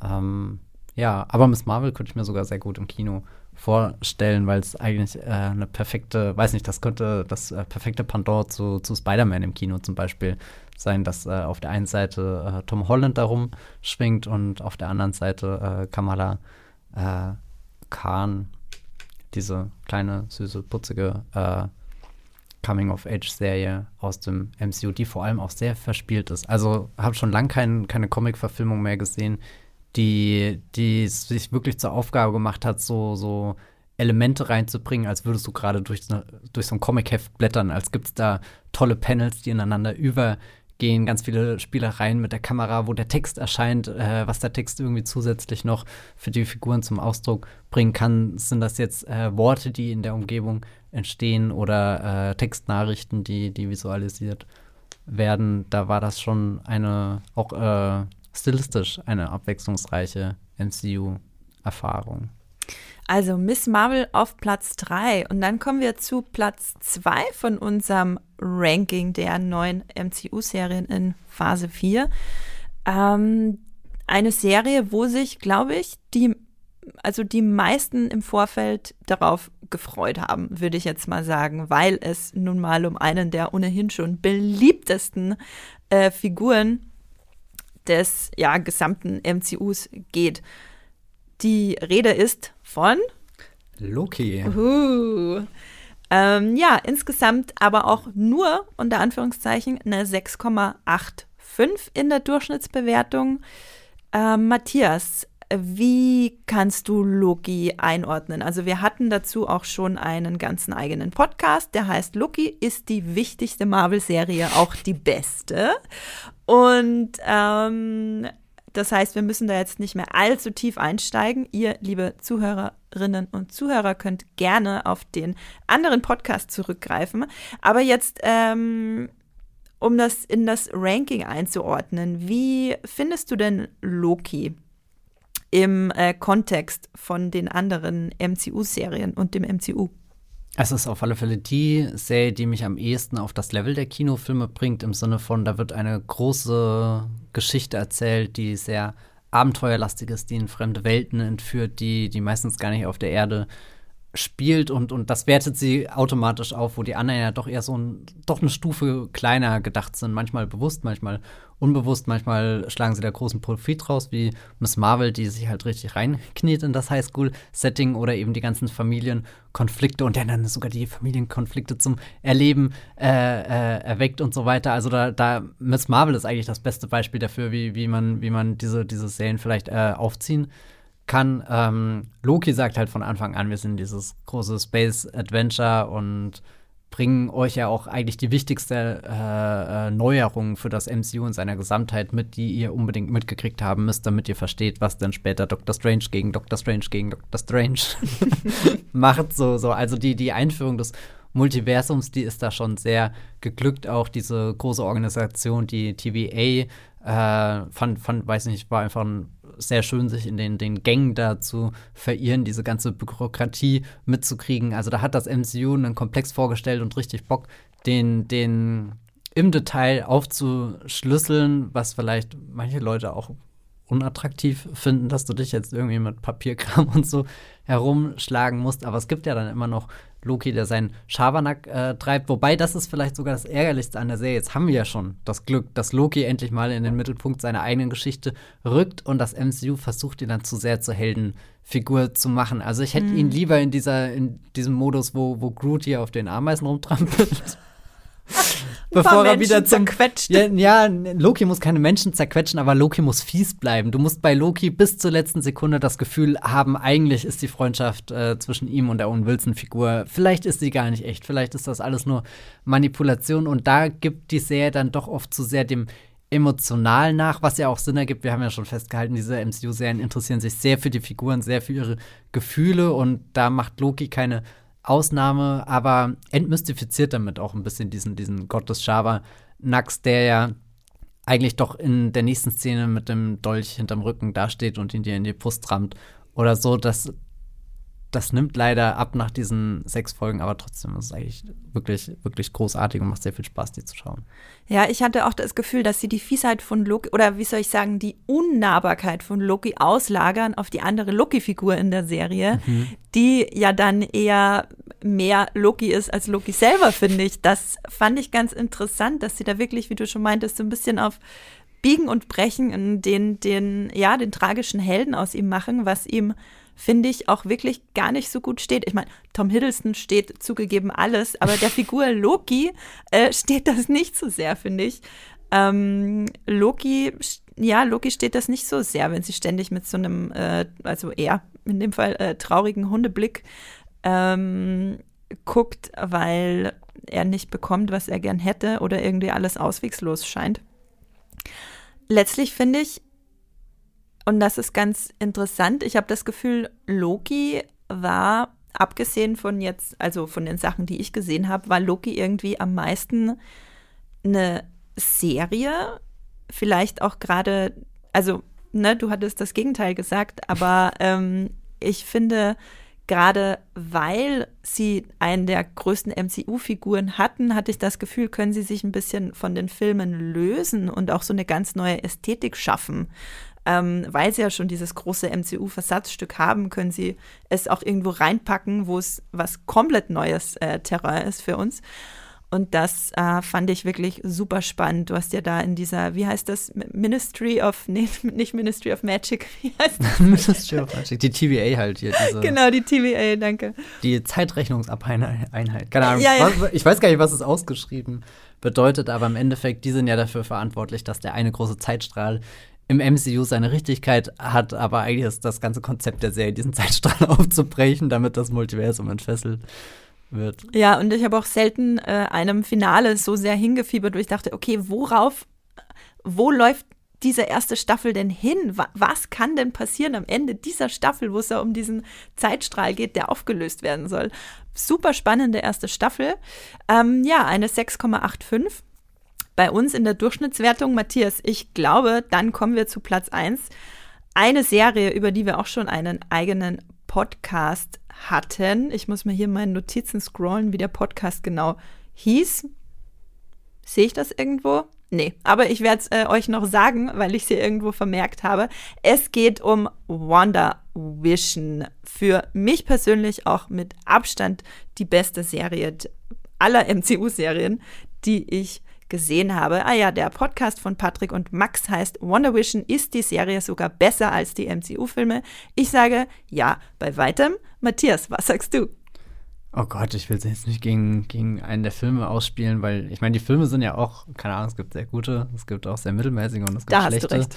Ähm, ja, aber Miss Marvel könnte ich mir sogar sehr gut im Kino vorstellen, weil es eigentlich äh, eine perfekte, weiß nicht, das könnte das äh, perfekte Pendant zu, zu Spider-Man im Kino zum Beispiel sein, dass äh, auf der einen Seite äh, Tom Holland darum schwingt und auf der anderen Seite äh, Kamala äh, Khan, diese kleine, süße, putzige Coming-of-Age-Serie aus dem MCU, die vor allem auch sehr verspielt ist. Also habe schon lange kein, keine Comic-Verfilmung mehr gesehen, die, die sich wirklich zur Aufgabe gemacht hat, so, so Elemente reinzubringen, als würdest du gerade durch, durch so ein Comic-Heft blättern, als gibt es da tolle Panels, die ineinander übergehen, ganz viele Spielereien mit der Kamera, wo der Text erscheint, äh, was der Text irgendwie zusätzlich noch für die Figuren zum Ausdruck bringen kann. Sind das jetzt äh, Worte, die in der Umgebung entstehen oder äh, Textnachrichten, die, die visualisiert werden? Da war das schon eine auch äh, stilistisch eine abwechslungsreiche MCU-Erfahrung. Also Miss Marvel auf Platz 3 und dann kommen wir zu Platz 2 von unserem Ranking der neuen MCU-Serien in Phase 4. Ähm, eine Serie, wo sich, glaube ich, die, also die meisten im Vorfeld darauf gefreut haben, würde ich jetzt mal sagen, weil es nun mal um einen der ohnehin schon beliebtesten äh, Figuren des ja, gesamten MCUs geht. Die Rede ist von Loki. Uh. Ähm, ja, insgesamt aber auch nur unter Anführungszeichen eine 6,85 in der Durchschnittsbewertung. Ähm, Matthias, wie kannst du Loki einordnen? Also wir hatten dazu auch schon einen ganzen eigenen Podcast, der heißt Loki ist die wichtigste Marvel-Serie, auch die beste. Und ähm, das heißt, wir müssen da jetzt nicht mehr allzu tief einsteigen. Ihr, liebe Zuhörerinnen und Zuhörer, könnt gerne auf den anderen Podcast zurückgreifen. Aber jetzt, ähm, um das in das Ranking einzuordnen, wie findest du denn Loki im äh, Kontext von den anderen MCU-Serien und dem MCU? Es ist auf alle Fälle die Serie, die mich am ehesten auf das Level der Kinofilme bringt, im Sinne von, da wird eine große Geschichte erzählt, die sehr abenteuerlastig ist, die in fremde Welten entführt, die, die meistens gar nicht auf der Erde spielt und, und das wertet sie automatisch auf, wo die anderen ja doch eher so ein, doch eine Stufe kleiner gedacht sind, manchmal bewusst, manchmal unbewusst, manchmal schlagen sie da großen Profit raus, wie Miss Marvel, die sich halt richtig reinkniet in das Highschool-Setting oder eben die ganzen Familienkonflikte und dann sogar die Familienkonflikte zum Erleben äh, äh, erweckt und so weiter. Also da, da Miss Marvel ist eigentlich das beste Beispiel dafür, wie, wie man, wie man diese, diese Serien vielleicht äh, aufziehen kann. Ähm, Loki sagt halt von Anfang an, wir sind dieses große Space Adventure und bringen euch ja auch eigentlich die wichtigste äh, äh, Neuerung für das MCU in seiner Gesamtheit mit, die ihr unbedingt mitgekriegt haben müsst, damit ihr versteht, was dann später Doctor Strange gegen Doctor Strange gegen Doctor Strange *laughs* macht. So, so. Also die, die Einführung des Multiversums, die ist da schon sehr geglückt. Auch diese große Organisation, die TVA, äh, fand, fand, weiß nicht, war einfach ein sehr schön, sich in den, den Gängen da zu verirren, diese ganze Bürokratie mitzukriegen. Also da hat das MCU einen Komplex vorgestellt und richtig Bock, den, den im Detail aufzuschlüsseln, was vielleicht manche Leute auch unattraktiv finden, dass du dich jetzt irgendwie mit Papierkram *laughs* und so herumschlagen musst. Aber es gibt ja dann immer noch Loki, der seinen Schabernack äh, treibt. Wobei, das ist vielleicht sogar das Ärgerlichste an der Serie. Jetzt haben wir ja schon das Glück, dass Loki endlich mal in den Mittelpunkt seiner eigenen Geschichte rückt und das MCU versucht, ihn dann zu sehr zur Heldenfigur zu machen. Also ich hätte mhm. ihn lieber in dieser, in diesem Modus, wo, wo Groot hier auf den Ameisen rumtrampelt. *laughs* bevor er wieder zum zerquetscht. Ja, ja, Loki muss keine Menschen zerquetschen, aber Loki muss fies bleiben. Du musst bei Loki bis zur letzten Sekunde das Gefühl haben, eigentlich ist die Freundschaft äh, zwischen ihm und der Owen Wilson Figur, vielleicht ist sie gar nicht echt, vielleicht ist das alles nur Manipulation und da gibt die Serie dann doch oft zu sehr dem emotional nach, was ja auch Sinn ergibt. Wir haben ja schon festgehalten, diese MCU-Serien interessieren sich sehr für die Figuren, sehr für ihre Gefühle und da macht Loki keine Ausnahme, aber entmystifiziert damit auch ein bisschen diesen, diesen Gott des Schabernax, der ja eigentlich doch in der nächsten Szene mit dem Dolch hinterm Rücken dasteht und ihn dir in die Brust rammt oder so, dass das nimmt leider ab nach diesen sechs Folgen, aber trotzdem ist es eigentlich wirklich, wirklich großartig und macht sehr viel Spaß, die zu schauen. Ja, ich hatte auch das Gefühl, dass sie die Fiesheit von Loki, oder wie soll ich sagen, die Unnahbarkeit von Loki auslagern auf die andere Loki-Figur in der Serie, mhm. die ja dann eher mehr Loki ist als Loki selber, finde ich. Das fand ich ganz interessant, dass sie da wirklich, wie du schon meintest, so ein bisschen auf Biegen und Brechen den, den, ja, den tragischen Helden aus ihm machen, was ihm finde ich, auch wirklich gar nicht so gut steht. Ich meine, Tom Hiddleston steht zugegeben alles, aber der *laughs* Figur Loki äh, steht das nicht so sehr, finde ich. Ähm, Loki, ja, Loki steht das nicht so sehr, wenn sie ständig mit so einem, äh, also er in dem Fall äh, traurigen Hundeblick ähm, guckt, weil er nicht bekommt, was er gern hätte oder irgendwie alles auswegslos scheint. Letztlich finde ich, und das ist ganz interessant. Ich habe das Gefühl, Loki war, abgesehen von jetzt, also von den Sachen, die ich gesehen habe, war Loki irgendwie am meisten eine Serie. Vielleicht auch gerade, also, ne, du hattest das Gegenteil gesagt, aber ähm, ich finde, gerade weil sie einen der größten MCU-Figuren hatten, hatte ich das Gefühl, können sie sich ein bisschen von den Filmen lösen und auch so eine ganz neue Ästhetik schaffen ähm, weil sie ja schon dieses große MCU-Versatzstück haben, können sie es auch irgendwo reinpacken, wo es was komplett neues äh, Terrain ist für uns. Und das äh, fand ich wirklich super spannend. Du hast ja da in dieser, wie heißt das, Ministry of, *laughs* nee, nicht Ministry of Magic, wie heißt das? *laughs* Ministry of Magic, die TVA halt hier. Diese, genau, die TVA, danke. Die Zeitrechnungseinheit. Keine Ahnung, ja, ja. Was, ich weiß gar nicht, was es ausgeschrieben bedeutet, aber im Endeffekt, die sind ja dafür verantwortlich, dass der eine große Zeitstrahl im MCU seine Richtigkeit hat, aber eigentlich ist das ganze Konzept der Serie, diesen Zeitstrahl *laughs* aufzubrechen, damit das Multiversum entfesselt wird. Ja, und ich habe auch selten äh, einem Finale so sehr hingefiebert, wo ich dachte, okay, worauf, wo läuft diese erste Staffel denn hin? Was kann denn passieren am Ende dieser Staffel, wo es ja um diesen Zeitstrahl geht, der aufgelöst werden soll? Super spannende erste Staffel. Ähm, ja, eine 6,85 bei uns in der Durchschnittswertung, Matthias, ich glaube, dann kommen wir zu Platz 1. Eine Serie, über die wir auch schon einen eigenen Podcast hatten. Ich muss mal hier meine Notizen scrollen, wie der Podcast genau hieß. Sehe ich das irgendwo? Nee, aber ich werde es äh, euch noch sagen, weil ich es hier irgendwo vermerkt habe. Es geht um Wonder Vision. Für mich persönlich auch mit Abstand die beste Serie aller MCU-Serien, die ich gesehen habe. Ah ja, der Podcast von Patrick und Max heißt Wonder Vision. Ist die Serie sogar besser als die MCU-Filme? Ich sage ja, bei weitem. Matthias, was sagst du? Oh Gott, ich will es jetzt nicht gegen, gegen einen der Filme ausspielen, weil ich meine, die Filme sind ja auch, keine Ahnung, es gibt sehr gute, es gibt auch sehr mittelmäßige und es gibt da schlechte. Hast du recht.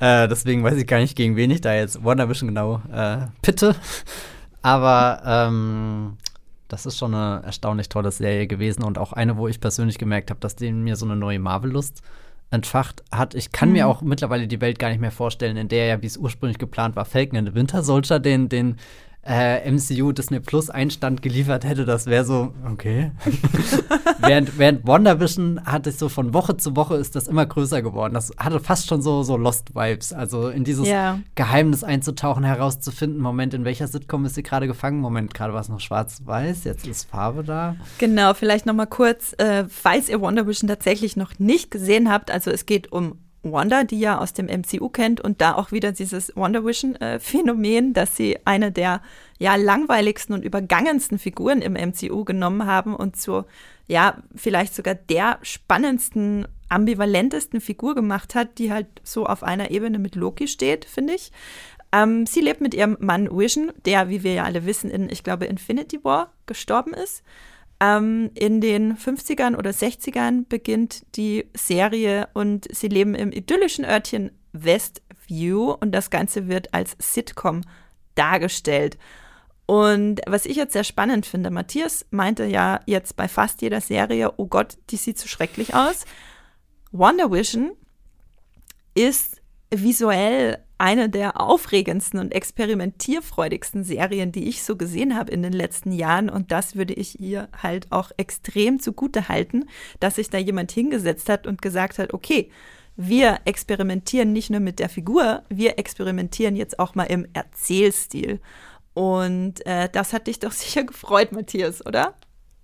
Äh, deswegen weiß ich gar nicht, gegen wen ich da jetzt Wonder Vision genau äh, pitte. *laughs* Aber ähm, das ist schon eine erstaunlich tolle Serie gewesen und auch eine, wo ich persönlich gemerkt habe, dass die mir so eine neue Marvel-Lust entfacht hat. Ich kann mhm. mir auch mittlerweile die Welt gar nicht mehr vorstellen, in der ja, wie es ursprünglich geplant war, Falcon and the Winter Soldier den, den äh, MCU Disney Plus Einstand geliefert hätte, das wäre so, okay. *laughs* während, während WandaVision hatte ich so von Woche zu Woche ist das immer größer geworden. Das hatte fast schon so, so Lost-Vibes. Also in dieses yeah. Geheimnis einzutauchen, herauszufinden, Moment, in welcher Sitcom ist sie gerade gefangen? Moment, gerade war es noch schwarz-weiß, jetzt ist Farbe da. Genau, vielleicht noch mal kurz, äh, falls ihr WandaVision tatsächlich noch nicht gesehen habt, also es geht um Wanda, die ja aus dem MCU kennt und da auch wieder dieses Vision äh, dass sie eine der ja langweiligsten und übergangensten Figuren im MCU genommen haben und zur ja vielleicht sogar der spannendsten, ambivalentesten Figur gemacht hat, die halt so auf einer Ebene mit Loki steht, finde ich. Ähm, sie lebt mit ihrem Mann Vision, der, wie wir ja alle wissen, in, ich glaube, Infinity War gestorben ist. Ähm, in den 50ern oder 60ern beginnt die Serie und sie leben im idyllischen Örtchen Westview und das Ganze wird als Sitcom dargestellt. Und was ich jetzt sehr spannend finde, Matthias meinte ja jetzt bei fast jeder Serie, oh Gott, die sieht so schrecklich aus. Wonder Vision ist visuell eine der aufregendsten und experimentierfreudigsten Serien, die ich so gesehen habe in den letzten Jahren. Und das würde ich ihr halt auch extrem zugute halten, dass sich da jemand hingesetzt hat und gesagt hat, okay, wir experimentieren nicht nur mit der Figur, wir experimentieren jetzt auch mal im Erzählstil. Und äh, das hat dich doch *laughs* sicher gefreut, Matthias, oder?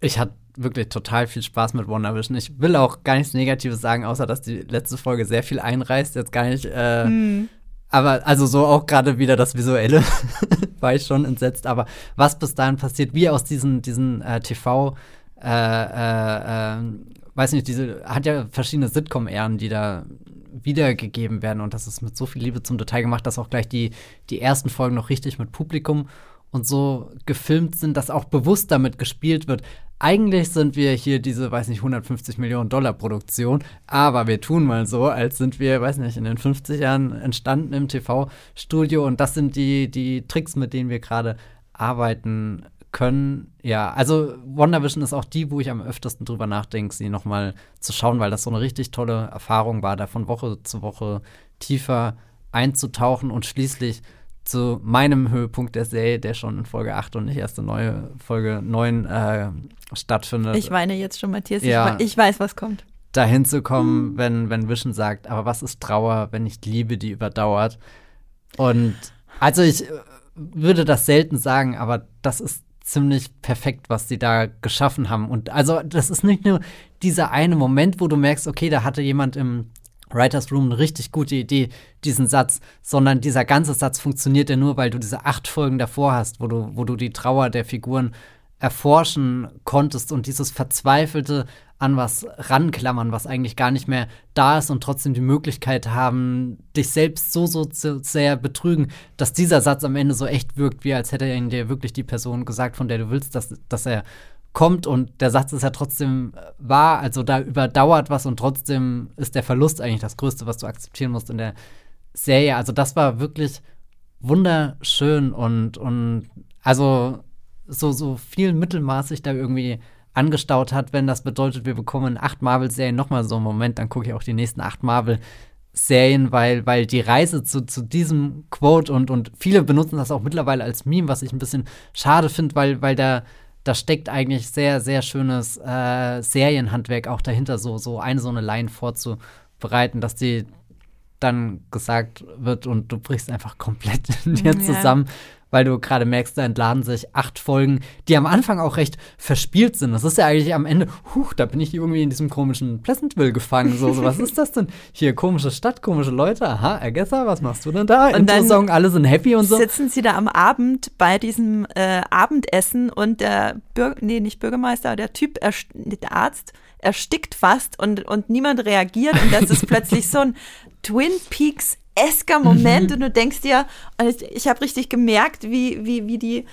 Ich hatte wirklich total viel Spaß mit WandaVision. Ich will auch gar nichts Negatives sagen, außer dass die letzte Folge sehr viel einreißt. Jetzt gar nicht. Äh, mm. Aber also so auch gerade wieder das Visuelle *laughs* war ich schon entsetzt. Aber was bis dahin passiert, wie aus diesen, diesen äh, TV, äh, äh, äh, weiß nicht, diese, hat ja verschiedene Sitcom-Ehren, die da wiedergegeben werden. Und das ist mit so viel Liebe zum Detail gemacht, dass auch gleich die, die ersten Folgen noch richtig mit Publikum und so gefilmt sind, dass auch bewusst damit gespielt wird. Eigentlich sind wir hier diese, weiß nicht, 150 Millionen Dollar Produktion, aber wir tun mal so, als sind wir, weiß nicht, in den 50 Jahren entstanden im TV-Studio und das sind die, die Tricks, mit denen wir gerade arbeiten können. Ja, also WandaVision ist auch die, wo ich am öftesten drüber nachdenke, sie nochmal zu schauen, weil das so eine richtig tolle Erfahrung war, da von Woche zu Woche tiefer einzutauchen und schließlich zu meinem Höhepunkt der Serie, der schon in Folge 8 und nicht erst in neue Folge 9 äh, stattfindet. Ich weine jetzt schon, Matthias. Ja, ich, ich, weiß, was kommt. Dahin zu kommen, hm. wenn, wenn Vision sagt, aber was ist Trauer, wenn nicht Liebe, die überdauert? Und also ich äh, würde das selten sagen, aber das ist ziemlich perfekt, was sie da geschaffen haben. Und also das ist nicht nur dieser eine Moment, wo du merkst, okay, da hatte jemand im Writers Room eine richtig gute Idee, diesen Satz, sondern dieser ganze Satz funktioniert ja nur, weil du diese acht Folgen davor hast, wo du, wo du die Trauer der Figuren erforschen konntest und dieses verzweifelte an was ranklammern, was eigentlich gar nicht mehr da ist und trotzdem die Möglichkeit haben, dich selbst so, so, so sehr betrügen, dass dieser Satz am Ende so echt wirkt, wie als hätte er dir wirklich die Person gesagt, von der du willst, dass, dass er kommt und der Satz ist ja trotzdem äh, wahr, also da überdauert was und trotzdem ist der Verlust eigentlich das Größte, was du akzeptieren musst in der Serie. Also das war wirklich wunderschön und, und also so, so viel mittelmaßig da irgendwie angestaut hat, wenn das bedeutet, wir bekommen acht Marvel-Serien nochmal so einen Moment, dann gucke ich auch die nächsten acht Marvel-Serien, weil, weil die Reise zu, zu diesem Quote und, und viele benutzen das auch mittlerweile als Meme, was ich ein bisschen schade finde, weil, weil da da steckt eigentlich sehr, sehr schönes äh, Serienhandwerk auch dahinter, so, so eine so eine Line vorzubereiten, dass die dann gesagt wird und du brichst einfach komplett *laughs* in dir ja. zusammen, weil du gerade merkst, da entladen sich acht Folgen, die am Anfang auch recht verspielt sind. Das ist ja eigentlich am Ende, huch, da bin ich irgendwie in diesem komischen Pleasantville gefangen. So, so was ist das denn? Hier, komische Stadt, komische Leute. Aha, Agatha, was machst du denn da? Und dann Song, alle sind happy und so. Sitzen sie da am Abend bei diesem äh, Abendessen und der Bürger, nee, nicht Bürgermeister, der Typ, der Arzt, erstickt fast und, und niemand reagiert und das ist *laughs* plötzlich so ein Twin Peaks esker Moment mhm. und du denkst dir, ich, ich habe richtig gemerkt, wie, wie, wie die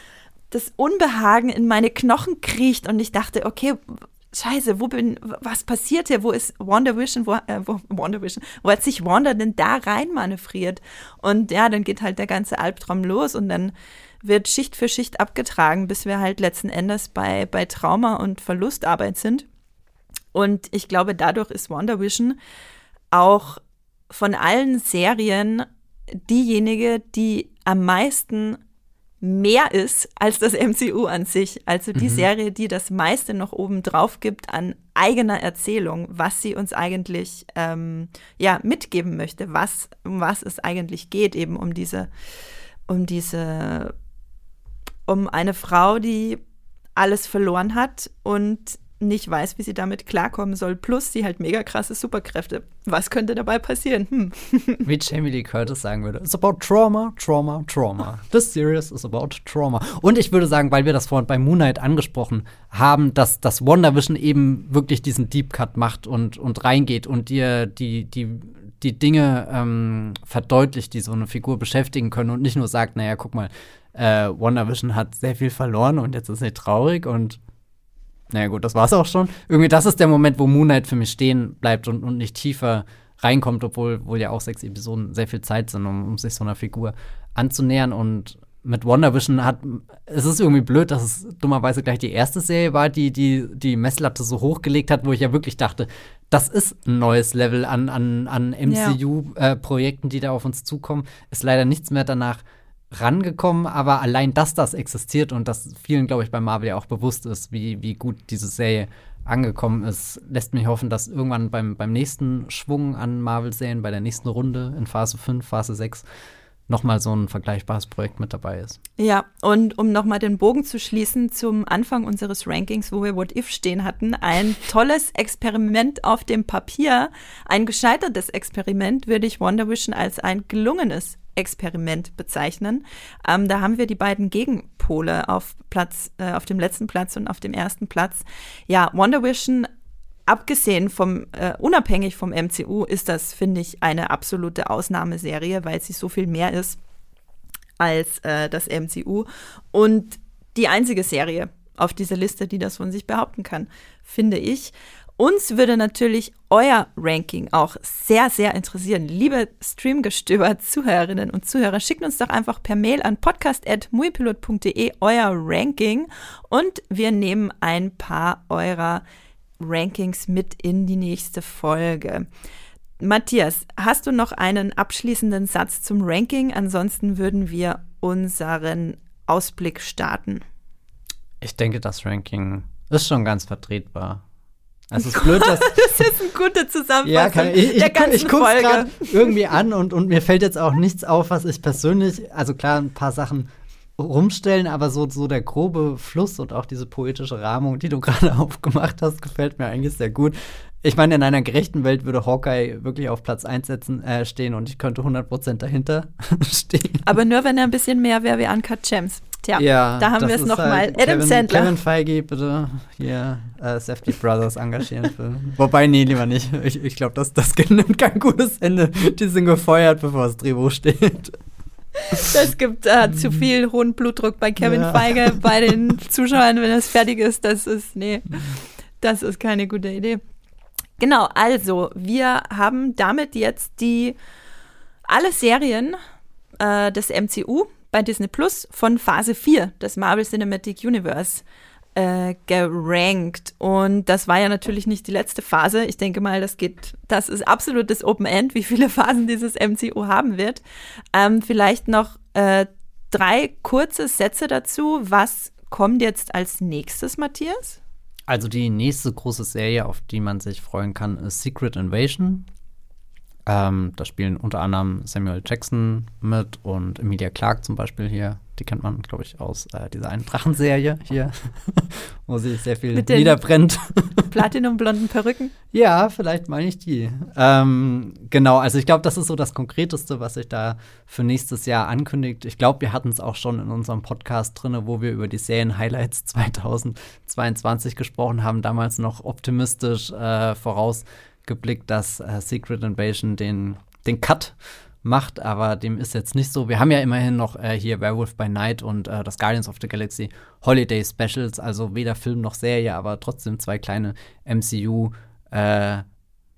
das Unbehagen in meine Knochen kriecht und ich dachte, okay, Scheiße, wo bin, was passiert hier? Wo ist Wonder Vision? Wo, äh, wo, Wonder Vision? Wo hat sich Wanda denn da rein manövriert? Und ja, dann geht halt der ganze Albtraum los und dann wird Schicht für Schicht abgetragen, bis wir halt letzten Endes bei, bei Trauma und Verlustarbeit sind. Und ich glaube, dadurch ist Wonder Vision auch von allen Serien diejenige, die am meisten mehr ist als das MCU an sich. Also die mhm. Serie, die das meiste noch oben drauf gibt an eigener Erzählung, was sie uns eigentlich ähm, ja mitgeben möchte, was um was es eigentlich geht, eben um diese um diese um eine Frau, die alles verloren hat und nicht weiß, wie sie damit klarkommen soll. Plus sie halt mega krasse Superkräfte. Was könnte dabei passieren? Hm. Wie Jamie Lee Curtis sagen würde, it's about trauma, trauma, trauma. This series is about trauma. Und ich würde sagen, weil wir das vorhin bei Moonlight angesprochen haben, dass das WandaVision eben wirklich diesen Deep Cut macht und, und reingeht und dir die, die, die Dinge ähm, verdeutlicht, die so eine Figur beschäftigen können und nicht nur sagt, naja, guck mal, äh, WandaVision hat sehr viel verloren und jetzt ist sie traurig und naja, gut, das war's auch schon. Irgendwie, das ist der Moment, wo Moonlight für mich stehen bleibt und, und nicht tiefer reinkommt, obwohl wohl ja auch sechs Episoden sehr viel Zeit sind, um, um sich so einer Figur anzunähern. Und mit WandaVision hat, es ist irgendwie blöd, dass es dummerweise gleich die erste Serie war, die die, die Messlatte so hochgelegt hat, wo ich ja wirklich dachte, das ist ein neues Level an, an, an MCU-Projekten, ja. äh, die da auf uns zukommen. Ist leider nichts mehr danach rangekommen, aber allein, dass das existiert und dass vielen, glaube ich, bei Marvel ja auch bewusst ist, wie, wie gut diese Serie angekommen ist, lässt mich hoffen, dass irgendwann beim, beim nächsten Schwung an Marvel-Serien, bei der nächsten Runde in Phase 5, Phase 6, nochmal so ein vergleichbares Projekt mit dabei ist. Ja, und um nochmal den Bogen zu schließen zum Anfang unseres Rankings, wo wir What If stehen hatten, ein tolles Experiment auf dem Papier, ein gescheitertes Experiment würde ich Wonder Vision als ein gelungenes Experiment bezeichnen. Ähm, da haben wir die beiden Gegenpole auf Platz, äh, auf dem letzten Platz und auf dem ersten Platz. Ja, Wonder Vision abgesehen vom, äh, unabhängig vom MCU, ist das, finde ich, eine absolute Ausnahmeserie, weil sie so viel mehr ist als äh, das MCU. Und die einzige Serie auf dieser Liste, die das von sich behaupten kann, finde ich. Uns würde natürlich euer Ranking auch sehr, sehr interessieren. Liebe Streamgestöber, Zuhörerinnen und Zuhörer, schickt uns doch einfach per Mail an podcast.muipilot.de euer Ranking und wir nehmen ein paar eurer Rankings mit in die nächste Folge. Matthias, hast du noch einen abschließenden Satz zum Ranking? Ansonsten würden wir unseren Ausblick starten. Ich denke, das Ranking ist schon ganz vertretbar. Also es ist blöd, dass *laughs* das ist eine gute Zusammenfassung ja, kann, ich, ich, der ganzen ich, ich Folge. gerade irgendwie an und, und mir fällt jetzt auch nichts auf, was ich persönlich, also klar, ein paar Sachen rumstellen, aber so, so der grobe Fluss und auch diese poetische Rahmung, die du *laughs* gerade aufgemacht hast, gefällt mir eigentlich sehr gut. Ich meine, in einer gerechten Welt würde Hawkeye wirklich auf Platz 1 setzen, äh, stehen und ich könnte 100% dahinter *laughs* stehen. Aber nur, wenn er ein bisschen mehr wäre wie Uncut Gems. Tja, ja, da haben wir es nochmal. Halt Adam Kevin, Sandler. Kevin Feige, bitte hier äh, Safety Brothers engagieren. Für. Wobei, nee, lieber nicht. Ich, ich glaube, das, das *laughs* nimmt kein gutes Ende. Die sind gefeuert, bevor das Drehbuch *laughs* steht. Das gibt äh, zu viel hohen Blutdruck bei Kevin ja. Feige, bei den *laughs* Zuschauern, wenn es fertig ist. Das ist, nee, das ist keine gute Idee. Genau, also, wir haben damit jetzt die alle Serien äh, des MCU bei Disney Plus von Phase 4 des Marvel Cinematic Universe äh, gerankt. Und das war ja natürlich nicht die letzte Phase. Ich denke mal, das geht, das ist absolut das Open End, wie viele *laughs* Phasen dieses MCU haben wird. Ähm, vielleicht noch äh, drei kurze Sätze dazu. Was kommt jetzt als nächstes, Matthias? Also die nächste große Serie, auf die man sich freuen kann, ist Secret Invasion. Ähm, da spielen unter anderem Samuel Jackson mit und Emilia Clarke zum Beispiel hier die kennt man, glaube ich, aus äh, dieser einen Drachenserie hier, *laughs* wo sie sehr viel Mit niederbrennt. *laughs* Platinum-blonden Perücken? Ja, vielleicht meine ich die. Ähm, genau, also ich glaube, das ist so das Konkreteste, was sich da für nächstes Jahr ankündigt. Ich glaube, wir hatten es auch schon in unserem Podcast drin, wo wir über die Serien-Highlights 2022 *laughs* gesprochen haben, damals noch optimistisch äh, vorausgeblickt, dass äh, Secret Invasion den, den Cut macht, aber dem ist jetzt nicht so. Wir haben ja immerhin noch äh, hier Werewolf by Night und äh, das Guardians of the Galaxy Holiday Specials, also weder Film noch Serie, aber trotzdem zwei kleine MCU äh,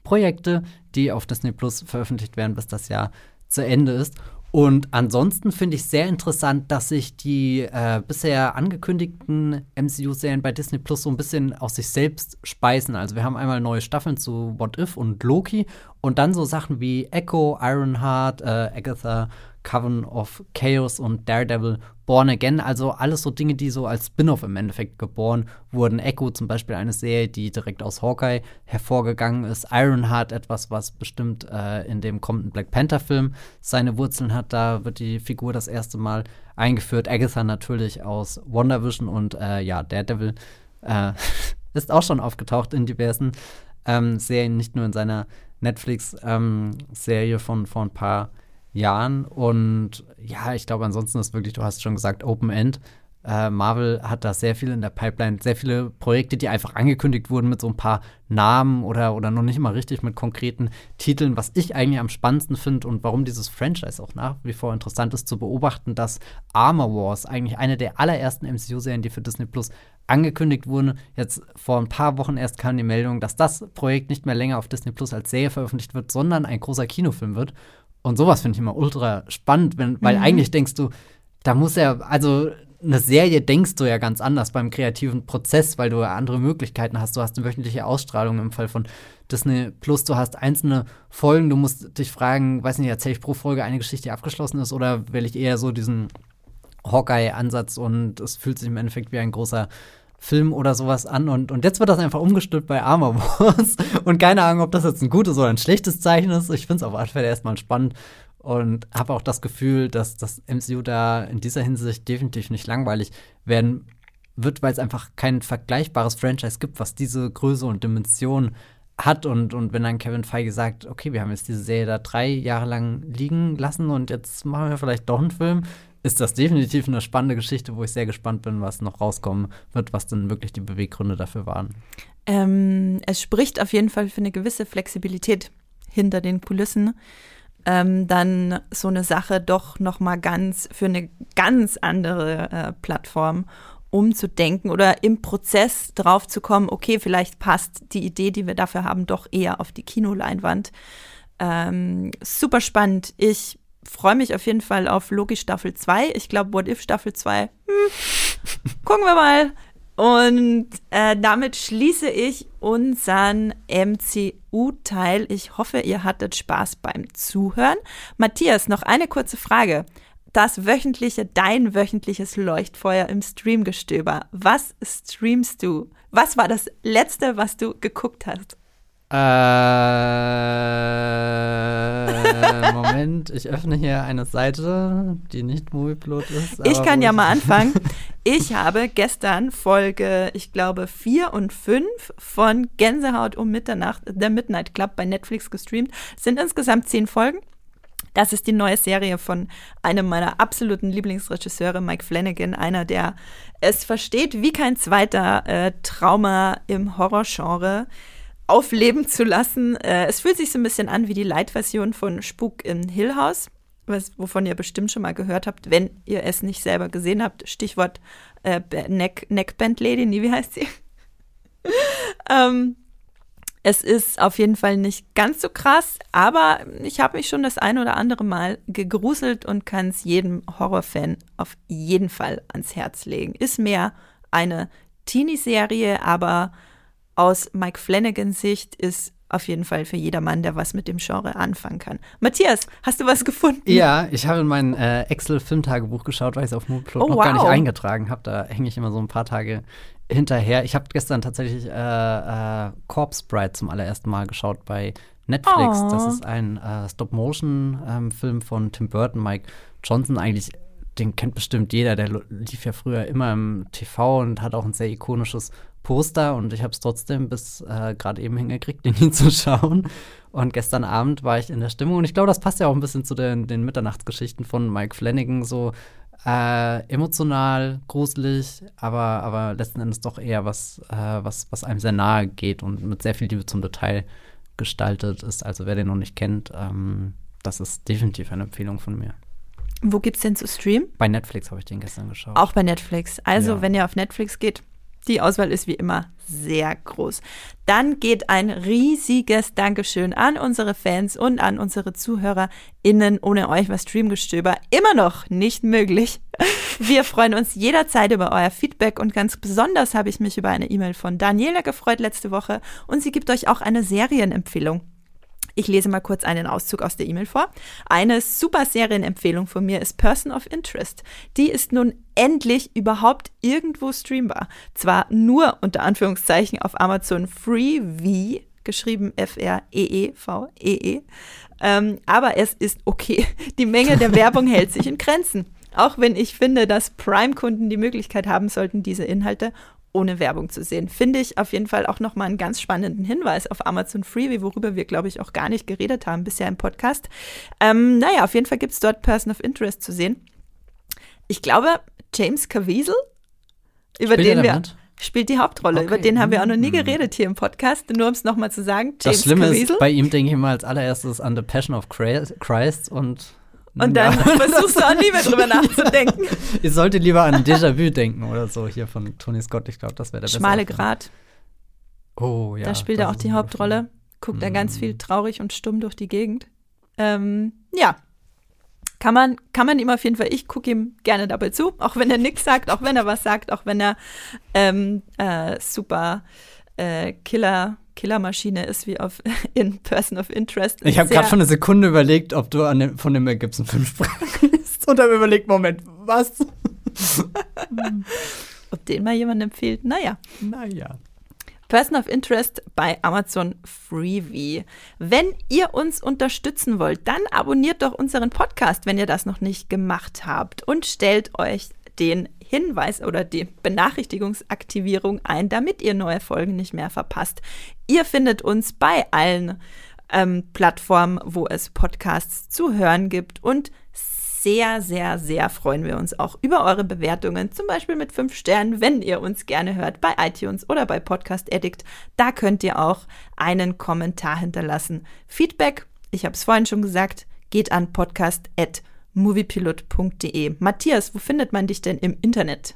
Projekte, die auf Disney Plus veröffentlicht werden, bis das Jahr zu Ende ist. Und ansonsten finde ich sehr interessant, dass sich die äh, bisher angekündigten MCU-Serien bei Disney Plus so ein bisschen aus sich selbst speisen. Also wir haben einmal neue Staffeln zu What If und Loki und dann so Sachen wie Echo, Ironheart, äh, Agatha Coven of Chaos und Daredevil Born Again. Also alles so Dinge, die so als Spin-off im Endeffekt geboren wurden. Echo zum Beispiel eine Serie, die direkt aus Hawkeye hervorgegangen ist. Ironheart etwas, was bestimmt äh, in dem kommenden Black Panther-Film seine Wurzeln hat. Da wird die Figur das erste Mal eingeführt. Agatha natürlich aus WandaVision und äh, ja, Daredevil äh, *laughs* ist auch schon aufgetaucht in diversen ähm, Serien, nicht nur in seiner Netflix-Serie ähm, von vor ein paar Jahren. Und ja, ich glaube, ansonsten ist wirklich, du hast schon gesagt, Open End. Äh, Marvel hat da sehr viel in der Pipeline, sehr viele Projekte, die einfach angekündigt wurden mit so ein paar Namen oder, oder noch nicht mal richtig mit konkreten Titeln. Was ich eigentlich am spannendsten finde und warum dieses Franchise auch nach wie vor interessant ist, zu beobachten, dass Armor Wars eigentlich eine der allerersten MCU-Serien, die für Disney Plus angekündigt wurden. Jetzt vor ein paar Wochen erst kam die Meldung, dass das Projekt nicht mehr länger auf Disney Plus als Serie veröffentlicht wird, sondern ein großer Kinofilm wird. Und sowas finde ich immer ultra spannend, wenn, weil mhm. eigentlich denkst du, da muss ja, also eine Serie denkst du ja ganz anders beim kreativen Prozess, weil du andere Möglichkeiten hast. Du hast eine wöchentliche Ausstrahlung im Fall von Disney Plus, du hast einzelne Folgen, du musst dich fragen, weiß nicht, erzähle ich pro Folge eine Geschichte, die abgeschlossen ist, oder will ich eher so diesen Hawkeye-Ansatz und es fühlt sich im Endeffekt wie ein großer Film oder sowas an und, und jetzt wird das einfach umgestülpt bei Armor Wars *laughs* und keine Ahnung, ob das jetzt ein gutes oder ein schlechtes Zeichen ist. Ich finde es auf alle Fälle erstmal spannend und habe auch das Gefühl, dass das MCU da in dieser Hinsicht definitiv nicht langweilig werden wird, weil es einfach kein vergleichbares Franchise gibt, was diese Größe und Dimension hat. Und, und wenn dann Kevin Feige sagt, okay, wir haben jetzt diese Serie da drei Jahre lang liegen lassen und jetzt machen wir vielleicht doch einen Film, ist das definitiv eine spannende Geschichte, wo ich sehr gespannt bin, was noch rauskommen wird, was denn wirklich die Beweggründe dafür waren. Ähm, es spricht auf jeden Fall für eine gewisse Flexibilität hinter den Kulissen. Ähm, dann so eine Sache doch noch mal ganz für eine ganz andere äh, Plattform umzudenken oder im Prozess drauf zu kommen, okay, vielleicht passt die Idee, die wir dafür haben, doch eher auf die Kinoleinwand. Ähm, super spannend. Ich freue mich auf jeden Fall auf Loki Staffel 2. Ich glaube, What If Staffel 2, hm, gucken wir mal. Und äh, damit schließe ich unseren MCU-Teil. Ich hoffe, ihr hattet Spaß beim Zuhören. Matthias, noch eine kurze Frage das wöchentliche, dein wöchentliches Leuchtfeuer im Streamgestöber. Was streamst du? Was war das letzte, was du geguckt hast? Äh, Moment, ich öffne hier eine Seite, die nicht Movieplot ist. Ich kann ja mal anfangen. *laughs* Ich habe gestern Folge, ich glaube, 4 und 5 von Gänsehaut um Mitternacht, The Midnight Club bei Netflix gestreamt. Es sind insgesamt 10 Folgen. Das ist die neue Serie von einem meiner absoluten Lieblingsregisseure, Mike Flanagan, einer, der es versteht, wie kein zweiter äh, Trauma im Horrorgenre aufleben zu lassen. Äh, es fühlt sich so ein bisschen an wie die Light-Version von Spuk in Hill House, was, wovon ihr bestimmt schon mal gehört habt, wenn ihr es nicht selber gesehen habt. Stichwort äh, Neck, Neckband Lady, nie, wie heißt sie? *laughs* ähm, es ist auf jeden Fall nicht ganz so krass, aber ich habe mich schon das ein oder andere Mal gegruselt und kann es jedem Horrorfan auf jeden Fall ans Herz legen. Ist mehr eine Teenie-Serie, aber aus Mike Flanagans Sicht ist auf jeden Fall für jedermann, der was mit dem Genre anfangen kann. Matthias, hast du was gefunden? Ja, ich habe in mein äh, Excel-Filmtagebuch geschaut, weil ich es auf Moodplot oh, noch wow. gar nicht eingetragen habe. Da hänge ich immer so ein paar Tage hinterher. Ich habe gestern tatsächlich äh, äh, Corpse Bride zum allerersten Mal geschaut bei Netflix. Oh. Das ist ein äh, Stop-Motion-Film ähm, von Tim Burton, Mike Johnson. Eigentlich, den kennt bestimmt jeder. Der lief ja früher immer im TV und hat auch ein sehr ikonisches Poster. Und ich habe es trotzdem bis äh, gerade eben hingekriegt, *laughs* den ihn zu schauen. Und gestern Abend war ich in der Stimmung. Und ich glaube, das passt ja auch ein bisschen zu den, den Mitternachtsgeschichten von Mike Flanagan. So äh, emotional, gruselig, aber, aber letzten Endes doch eher was, äh, was, was einem sehr nahe geht und mit sehr viel Liebe zum Detail gestaltet ist. Also wer den noch nicht kennt, ähm, das ist definitiv eine Empfehlung von mir. Wo gibt's denn zu streamen? Bei Netflix habe ich den gestern geschaut. Auch bei Netflix. Also, ja. wenn ihr auf Netflix geht, die Auswahl ist wie immer sehr groß. Dann geht ein riesiges Dankeschön an unsere Fans und an unsere ZuhörerInnen. Ohne euch war Streamgestöber immer noch nicht möglich. Wir freuen uns jederzeit über euer Feedback und ganz besonders habe ich mich über eine E-Mail von Daniela gefreut letzte Woche und sie gibt euch auch eine Serienempfehlung. Ich lese mal kurz einen Auszug aus der E-Mail vor. Eine super Serienempfehlung von mir ist Person of Interest. Die ist nun endlich überhaupt irgendwo streambar. Zwar nur unter Anführungszeichen auf Amazon Freevee, geschrieben F-R-E-E-V-E-E, -E -E. ähm, aber es ist okay. Die Menge der Werbung *laughs* hält sich in Grenzen. Auch wenn ich finde, dass Prime-Kunden die Möglichkeit haben sollten, diese Inhalte ohne Werbung zu sehen. Finde ich auf jeden Fall auch nochmal einen ganz spannenden Hinweis auf Amazon Freebie, worüber wir, glaube ich, auch gar nicht geredet haben bisher im Podcast. Ähm, naja, auf jeden Fall gibt es dort Person of Interest zu sehen. Ich glaube, James Caviezel, über Spielt den wir mit? spielt die Hauptrolle. Okay. Über den haben wir auch noch nie hm. geredet hier im Podcast. Nur um es nochmal zu sagen, James Das Schlimme Caviezel. ist, bei ihm denke ich immer als allererstes an The Passion of Christ und und dann ja. versuchst du auch nie mehr drüber *laughs* nachzudenken. Ihr solltet lieber an Déjà-vu denken oder so hier von Tony Scott. Ich glaube, das wäre der beste. Schmale Grat. Oh ja. Da spielt er auch die Hauptrolle. Guckt mm. er ganz viel traurig und stumm durch die Gegend. Ähm, ja. Kann man, kann man ihm auf jeden Fall, ich gucke ihm gerne dabei zu, auch wenn er nichts sagt, auch wenn er was sagt, auch wenn er ähm, äh, super äh, Killer Killermaschine ist wie auf *laughs* in Person of Interest. Ich habe gerade schon eine Sekunde überlegt, ob du an dem, von dem Mel Gibson Film sprachst. *laughs* Und habe überlegt, Moment, was? *laughs* ob den mal jemand empfiehlt. Naja. Naja. Person of Interest bei Amazon Freebie. Wenn ihr uns unterstützen wollt, dann abonniert doch unseren Podcast, wenn ihr das noch nicht gemacht habt und stellt euch den Hinweis oder die Benachrichtigungsaktivierung ein, damit ihr neue Folgen nicht mehr verpasst. Ihr findet uns bei allen ähm, Plattformen, wo es Podcasts zu hören gibt und sehr, sehr, sehr freuen wir uns auch über eure Bewertungen, zum Beispiel mit fünf Sternen, wenn ihr uns gerne hört, bei iTunes oder bei Podcast Addict. Da könnt ihr auch einen Kommentar hinterlassen. Feedback, ich habe es vorhin schon gesagt, geht an podcast.moviepilot.de. Matthias, wo findet man dich denn im Internet?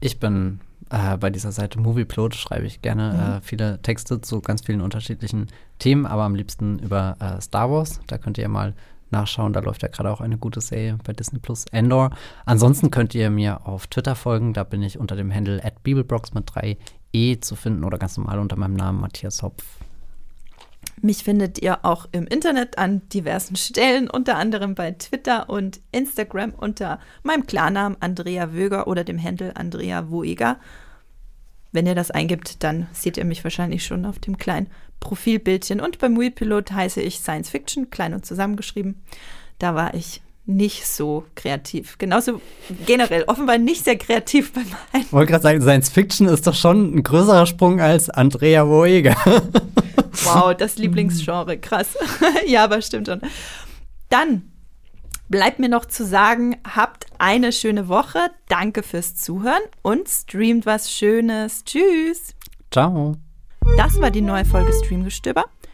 Ich bin äh, bei dieser Seite Movieplot, schreibe ich gerne Mhm. äh, viele Texte zu ganz vielen unterschiedlichen Themen, aber am liebsten über äh, Star Wars. Da könnt ihr mal nachschauen. Da läuft ja gerade auch eine gute Serie bei Disney Plus Endor. Ansonsten könnt ihr mir auf Twitter folgen. Da bin ich unter dem Handle at Bibelbrox mit 3e zu finden oder ganz normal unter meinem Namen Matthias Hopf. Mich findet ihr auch im Internet an diversen Stellen, unter anderem bei Twitter und Instagram unter meinem Klarnamen Andrea Wöger oder dem Handle Andrea Woeger. Wenn ihr das eingibt, dann seht ihr mich wahrscheinlich schon auf dem kleinen Profilbildchen. Und beim Wheelpilot heiße ich Science Fiction, klein und zusammengeschrieben. Da war ich nicht so kreativ. Genauso generell offenbar nicht sehr kreativ bei meinen. Ich wollte gerade sagen, Science Fiction ist doch schon ein größerer Sprung als Andrea Woeger. *laughs* Wow, das *laughs* Lieblingsgenre, krass. *laughs* ja, aber stimmt schon. Dann bleibt mir noch zu sagen, habt eine schöne Woche. Danke fürs Zuhören und streamt was Schönes. Tschüss. Ciao. Das war die neue Folge Streamgestöber.